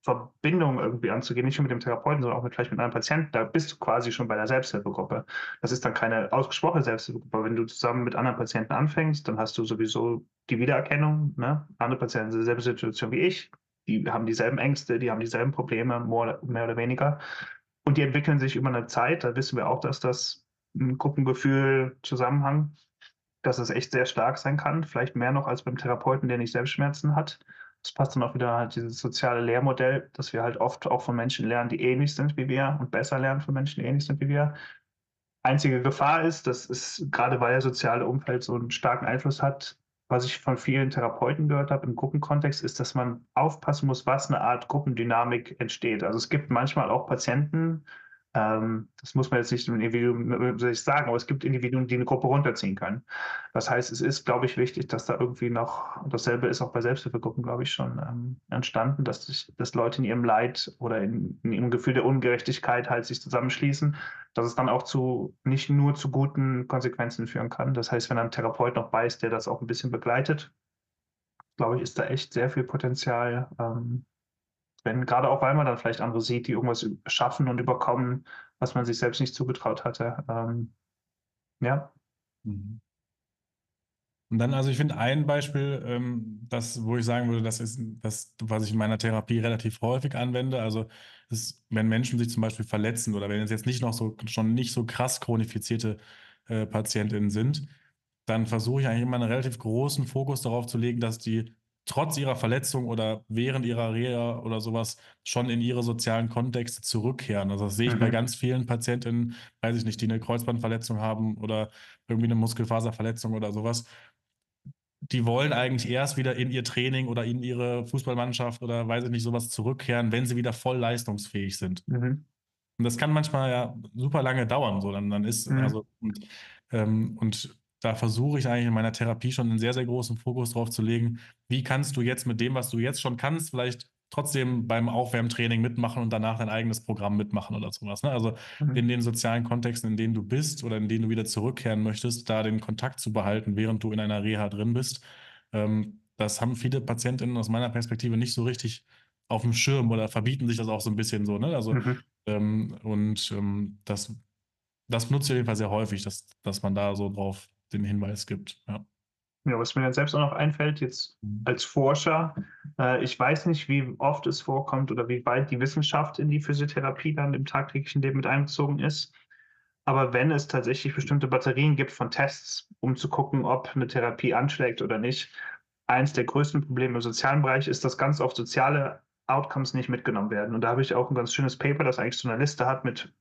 Verbindung irgendwie anzugehen, nicht nur mit dem Therapeuten, sondern auch mit, vielleicht mit einem Patienten, da bist du quasi schon bei der Selbsthilfegruppe. Das ist dann keine ausgesprochene Selbsthilfegruppe. Wenn du zusammen mit anderen Patienten anfängst, dann hast du sowieso die Wiedererkennung. Ne? Andere Patienten sind in derselben Situation wie ich, die haben dieselben Ängste, die haben dieselben Probleme, mehr oder weniger. Und die entwickeln sich über eine Zeit. Da wissen wir auch, dass das ein Gruppengefühl, Zusammenhang, dass es echt sehr stark sein kann. Vielleicht mehr noch als beim Therapeuten, der nicht Selbstschmerzen hat. Das passt dann auch wieder halt dieses soziale Lehrmodell, dass wir halt oft auch von Menschen lernen, die ähnlich sind wie wir und besser lernen von Menschen, die ähnlich sind wie wir. Einzige Gefahr ist, dass es gerade weil das soziale Umfeld so einen starken Einfluss hat, was ich von vielen Therapeuten gehört habe im Gruppenkontext, ist, dass man aufpassen muss, was eine Art Gruppendynamik entsteht. Also es gibt manchmal auch Patienten, ähm, das muss man jetzt nicht Individuum sagen, aber es gibt Individuen, die eine Gruppe runterziehen können. Das heißt, es ist, glaube ich, wichtig, dass da irgendwie noch, dasselbe ist auch bei Selbsthilfegruppen, glaube ich, schon ähm, entstanden, dass, sich, dass Leute in ihrem Leid oder in, in, ihrem Gefühl der Ungerechtigkeit halt sich zusammenschließen, dass es dann auch zu, nicht nur zu guten Konsequenzen führen kann. Das heißt, wenn ein Therapeut noch bei ist, der das auch ein bisschen begleitet, glaube ich, ist da echt sehr viel Potenzial, ähm, wenn, gerade auch weil man dann vielleicht andere sieht, die irgendwas schaffen und überkommen, was man sich selbst nicht zugetraut hatte. Ähm, ja. Mhm. Und dann, also ich finde ein Beispiel, ähm, das, wo ich sagen würde, das ist das, was ich in meiner Therapie relativ häufig anwende. Also ist, wenn Menschen sich zum Beispiel verletzen oder wenn es jetzt nicht noch so schon nicht so krass chronifizierte äh, PatientInnen sind, dann versuche ich eigentlich immer einen relativ großen Fokus darauf zu legen, dass die trotz ihrer Verletzung oder während ihrer Reha oder sowas schon in ihre sozialen Kontexte zurückkehren. Also das sehe ich mhm. bei ganz vielen Patientinnen, weiß ich nicht, die eine Kreuzbandverletzung haben oder irgendwie eine Muskelfaserverletzung oder sowas. Die wollen eigentlich erst wieder in ihr Training oder in ihre Fußballmannschaft oder weiß ich nicht, sowas zurückkehren, wenn sie wieder voll leistungsfähig sind. Mhm. Und das kann manchmal ja super lange dauern. So, dann, dann ist, mhm. also, und, ähm, und da versuche ich eigentlich in meiner Therapie schon einen sehr, sehr großen Fokus drauf zu legen, wie kannst du jetzt mit dem, was du jetzt schon kannst, vielleicht trotzdem beim Aufwärmtraining mitmachen und danach dein eigenes Programm mitmachen oder sowas. Ne? Also mhm. in den sozialen Kontexten, in denen du bist oder in denen du wieder zurückkehren möchtest, da den Kontakt zu behalten, während du in einer Reha drin bist. Ähm, das haben viele Patientinnen aus meiner Perspektive nicht so richtig auf dem Schirm oder verbieten sich das auch so ein bisschen so. Ne? Also mhm. ähm, und ähm, das, das nutze ich auf jeden Fall sehr häufig, dass, dass man da so drauf den Hinweis gibt. Ja. Ja, was mir dann selbst auch noch einfällt, jetzt mhm. als Forscher, äh, ich weiß nicht, wie oft es vorkommt oder wie weit die Wissenschaft in die Physiotherapie dann im tagtäglichen Leben mit einbezogen ist. Aber wenn es tatsächlich bestimmte Batterien gibt von Tests, um zu gucken, ob eine Therapie anschlägt oder nicht, eins der größten Probleme im sozialen Bereich ist, dass ganz oft soziale Outcomes nicht mitgenommen werden. Und da habe ich auch ein ganz schönes Paper, das eigentlich so eine Liste hat mit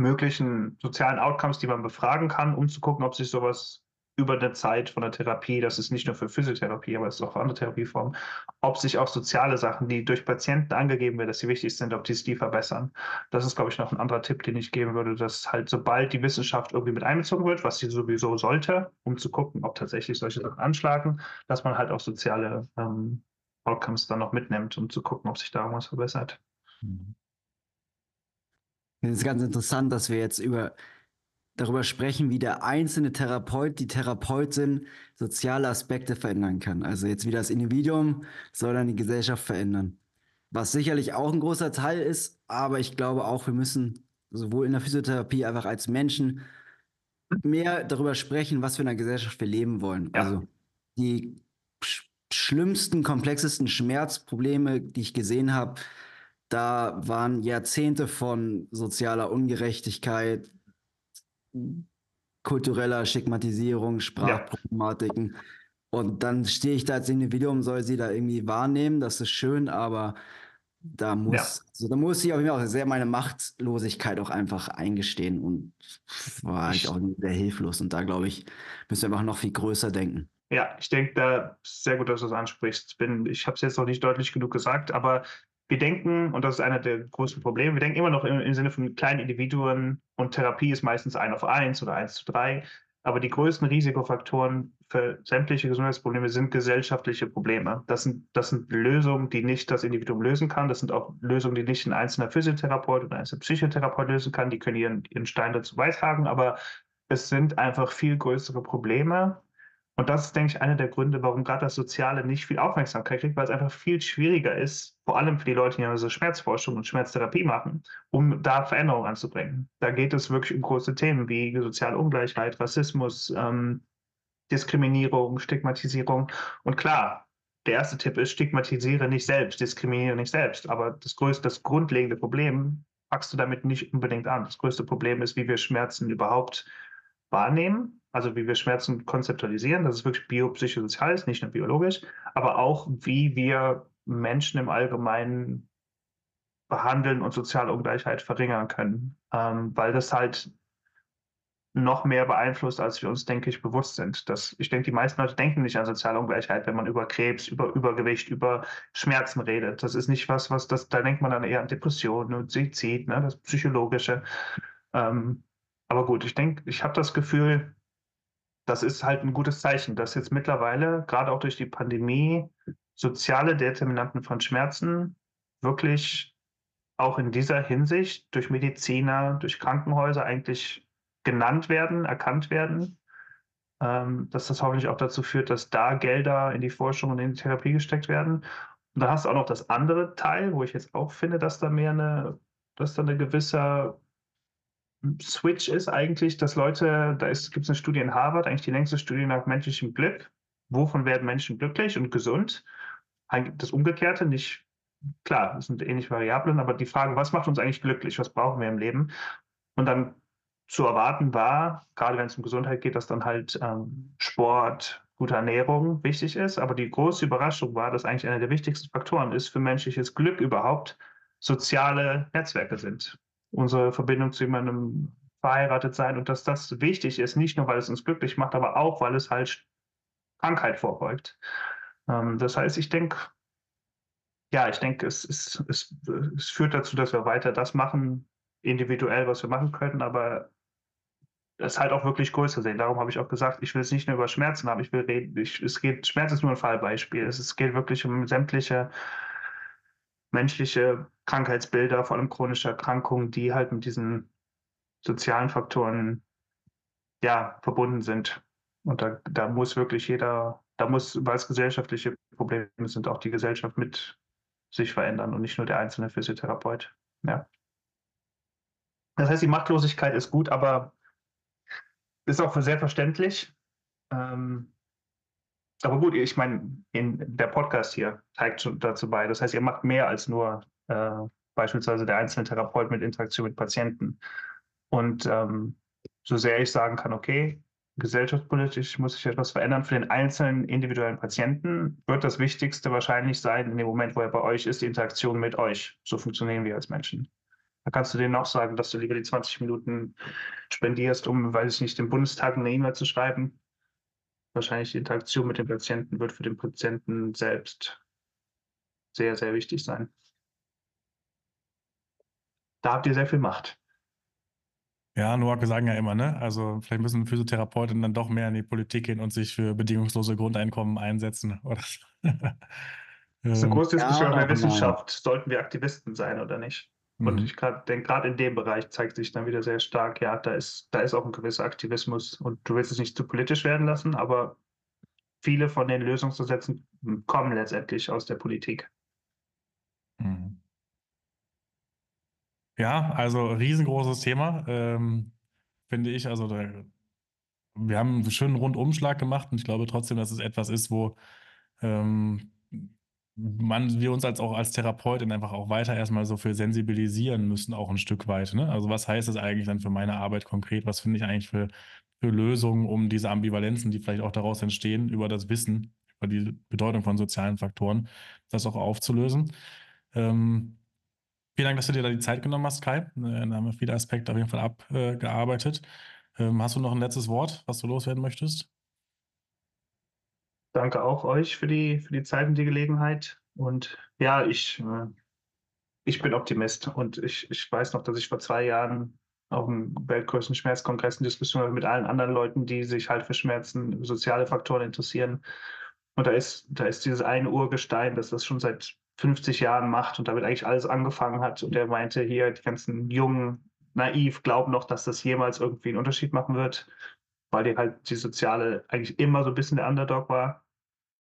möglichen sozialen Outcomes, die man befragen kann, um zu gucken, ob sich sowas über der Zeit von der Therapie, das ist nicht nur für Physiotherapie, aber es ist auch für andere Therapieformen, ob sich auch soziale Sachen, die durch Patienten angegeben werden, dass sie wichtig sind, ob die die verbessern. Das ist, glaube ich, noch ein anderer Tipp, den ich geben würde, dass halt sobald die Wissenschaft irgendwie mit einbezogen wird, was sie sowieso sollte, um zu gucken, ob tatsächlich solche Sachen anschlagen, dass man halt auch soziale ähm, Outcomes dann noch mitnimmt, um zu gucken, ob sich da irgendwas verbessert. Mhm. Es ist ganz interessant, dass wir jetzt über darüber sprechen, wie der einzelne Therapeut, die Therapeutin soziale Aspekte verändern kann. Also jetzt wie das Individuum soll dann die Gesellschaft verändern. Was sicherlich auch ein großer Teil ist, aber ich glaube auch, wir müssen sowohl in der Physiotherapie einfach als Menschen mehr darüber sprechen, was für eine Gesellschaft wir leben wollen. Ja. Also die sch schlimmsten, komplexesten Schmerzprobleme, die ich gesehen habe, da waren Jahrzehnte von sozialer Ungerechtigkeit, kultureller Stigmatisierung, Sprachproblematiken. Und dann stehe ich da als Individuum, soll sie da irgendwie wahrnehmen, das ist schön, aber da muss, Ja. also da muss ich auf jeden Fall auch sehr meine Machtlosigkeit auch einfach eingestehen und war ich auch sehr hilflos. Und da glaube ich, müssen wir einfach noch viel größer denken. Ja, ich denke, da ist sehr gut, dass du es ansprichst. Bin, ich habe es jetzt noch nicht deutlich genug gesagt, aber wir denken, und das ist einer der größten Probleme, wir denken immer noch im, im Sinne von kleinen Individuen und Therapie ist meistens ein auf eins oder eins zu drei. Aber die größten Risikofaktoren für sämtliche Gesundheitsprobleme sind gesellschaftliche Probleme. Das sind, das sind Lösungen, die nicht das Individuum lösen kann. Das sind auch Lösungen, die nicht ein einzelner Physiotherapeut oder ein einzelner Psychotherapeut lösen kann. Die können ihren, ihren Stein dazu beitragen, aber es sind einfach viel größere Probleme. Und das ist, denke ich, einer der Gründe, warum gerade das Soziale nicht viel Aufmerksamkeit kriegt, weil es einfach viel schwieriger ist, vor allem für die Leute, die also Schmerzforschung und Schmerztherapie machen, um da Veränderungen anzubringen. Da geht es wirklich um große Themen wie soziale Ungleichheit, Rassismus, ähm, Diskriminierung, Stigmatisierung. Und klar, der erste Tipp ist, stigmatisiere nicht selbst, diskriminiere nicht selbst. Aber das größte, das grundlegende Problem packst du damit nicht unbedingt an. Das größte Problem ist, wie wir Schmerzen überhaupt wahrnehmen, also wie wir Schmerzen konzeptualisieren, dass es wirklich biopsychosozial ist, nicht nur biologisch, aber auch wie wir Menschen im Allgemeinen behandeln und soziale Ungleichheit verringern können, ähm, weil das halt noch mehr beeinflusst, als wir uns, denke ich, bewusst sind. Das, ich denke, die meisten Leute denken nicht an soziale Ungleichheit, wenn man über Krebs, über Übergewicht, über Schmerzen redet. Das ist nicht was, was das, da denkt man dann eher an Depressionen und Suizid, ne, das Psychologische. Ähm, aber gut, ich denke, ich habe das Gefühl, das ist halt ein gutes Zeichen, dass jetzt mittlerweile, gerade auch durch die Pandemie, soziale Determinanten von Schmerzen wirklich auch in dieser Hinsicht durch Mediziner, durch Krankenhäuser eigentlich genannt werden, erkannt werden, ähm, dass das hoffentlich auch dazu führt, dass da Gelder in die Forschung und in die Therapie gesteckt werden. Und da hast du auch noch das andere Teil, wo ich jetzt auch finde, dass da mehr eine, dass da eine gewisse Switch ist eigentlich, dass Leute, da gibt es eine Studie in Harvard, eigentlich die längste Studie nach menschlichem Glück. Wovon werden Menschen glücklich und gesund? Das Umgekehrte, nicht, klar, das sind ähnliche Variablen, aber die Frage, was macht uns eigentlich glücklich? Was brauchen wir im Leben? Und dann zu erwarten war, gerade wenn es um Gesundheit geht, dass dann halt ähm, Sport, gute Ernährung wichtig ist. Aber die große Überraschung war, dass eigentlich einer der wichtigsten Faktoren ist für menschliches Glück überhaupt soziale Netzwerke sind. Unsere Verbindung zu jemandem verheiratet sein und dass das wichtig ist, nicht nur weil es uns glücklich macht, aber auch weil es halt Krankheit vorbeugt. Ähm, das heißt, ich denke, ja, ich denke, es, es, es, es führt dazu, dass wir weiter das machen, individuell, was wir machen können, aber es halt auch wirklich größer sehen. Darum habe ich auch gesagt, ich will es nicht nur über Schmerzen haben, ich will reden, ich, es geht, Schmerz ist nur ein Fallbeispiel. Es, es geht wirklich um sämtliche menschliche Krankheitsbilder, vor allem chronische Erkrankungen, die halt mit diesen sozialen Faktoren ja verbunden sind. Und da, da muss wirklich jeder, da muss, weil es gesellschaftliche Probleme sind, auch die Gesellschaft mit sich verändern und nicht nur der einzelne Physiotherapeut. Ja. Das heißt, die Machtlosigkeit ist gut, aber ist auch sehr verständlich. Ähm, aber gut, ich meine, der Podcast hier zeigt schon dazu bei. Das heißt, ihr macht mehr als nur äh, beispielsweise der einzelne Therapeut mit Interaktion mit Patienten. Und ähm, so sehr ich sagen kann, okay, gesellschaftspolitisch muss sich etwas verändern für den einzelnen individuellen Patienten, wird das Wichtigste wahrscheinlich sein, in dem Moment, wo er bei euch ist, die Interaktion mit euch. So funktionieren wir als Menschen. Da kannst du denen auch sagen, dass du lieber die 20 Minuten spendierst, um, weiß ich nicht, dem Bundestag eine E-Mail zu schreiben. Wahrscheinlich die Interaktion mit dem Patienten wird für den Patienten selbst sehr, sehr wichtig sein. Da habt ihr sehr viel Macht. Ja, Noake sagen ja immer, ne? Also vielleicht müssen Physiotherapeuten dann doch mehr in die Politik gehen und sich für bedingungslose Grundeinkommen einsetzen. Oder [LAUGHS] Das ist eine große Diskussion Ja, in der. Wissenschaft. Sollten wir Aktivisten sein oder nicht? Und mhm. ich denke, gerade in dem Bereich zeigt sich dann wieder sehr stark, ja, da ist, da ist auch ein gewisser Aktivismus und du willst es nicht zu politisch werden lassen, aber viele von den Lösungsansätzen kommen letztendlich aus der Politik. Mhm. Ja, also riesengroßes Thema, ähm, finde ich. Also da, wir haben einen schönen Rundumschlag gemacht und ich glaube trotzdem, dass es etwas ist, wo ähm, man, wir uns als auch als Therapeutin einfach auch weiter erstmal so für sensibilisieren müssen, auch ein Stück weit. Ne? Also was heißt das eigentlich dann für meine Arbeit konkret? Was finde ich eigentlich für, für Lösungen, um diese Ambivalenzen, die vielleicht auch daraus entstehen, über das Wissen, über die Bedeutung von sozialen Faktoren, das auch aufzulösen? Ähm, vielen Dank, dass du dir da die Zeit genommen hast, Kai. Äh, da haben wir viele Aspekte auf jeden Fall abgearbeitet. Ähm, hast du noch ein letztes Wort, was du loswerden möchtest? Danke auch euch für die, für die Zeit und die Gelegenheit. Und ja, ich, äh, ich bin Optimist und ich, ich weiß noch, dass ich vor zwei Jahren auf dem weltgrößten Schmerzkongress eine Diskussion hatte mit allen anderen Leuten, die sich halt für Schmerzen, soziale Faktoren interessieren. Und da ist, da ist dieses eine Urgestein, das das schon seit 50 Jahren macht und damit eigentlich alles angefangen hat. Und er meinte hier, die ganzen Jungen, naiv, glauben noch, dass das jemals irgendwie einen Unterschied machen wird weil die halt die Soziale eigentlich immer so ein bisschen der Underdog war.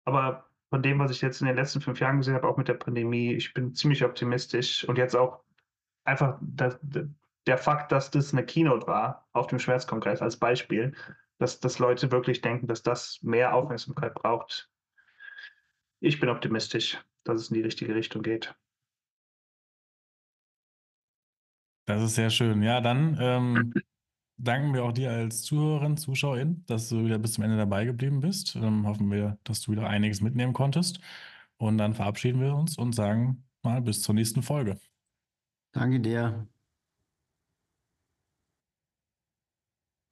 Aber von dem, was ich jetzt in den letzten fünf Jahren gesehen habe, auch mit der Pandemie, ich bin ziemlich optimistisch und jetzt auch einfach das, der Fakt, dass das eine Keynote war auf dem Schmerzkongress als Beispiel, dass, dass Leute wirklich denken, dass das mehr Aufmerksamkeit braucht. Ich bin optimistisch, dass es in die richtige Richtung geht. Das ist sehr schön. Ja, dann ähm, danken wir auch dir als Zuhörerin, Zuschauerin, dass du wieder bis zum Ende dabei geblieben bist. Ähm, hoffen wir, dass du wieder einiges mitnehmen konntest. Und dann verabschieden wir uns und sagen mal bis zur nächsten Folge. Danke dir.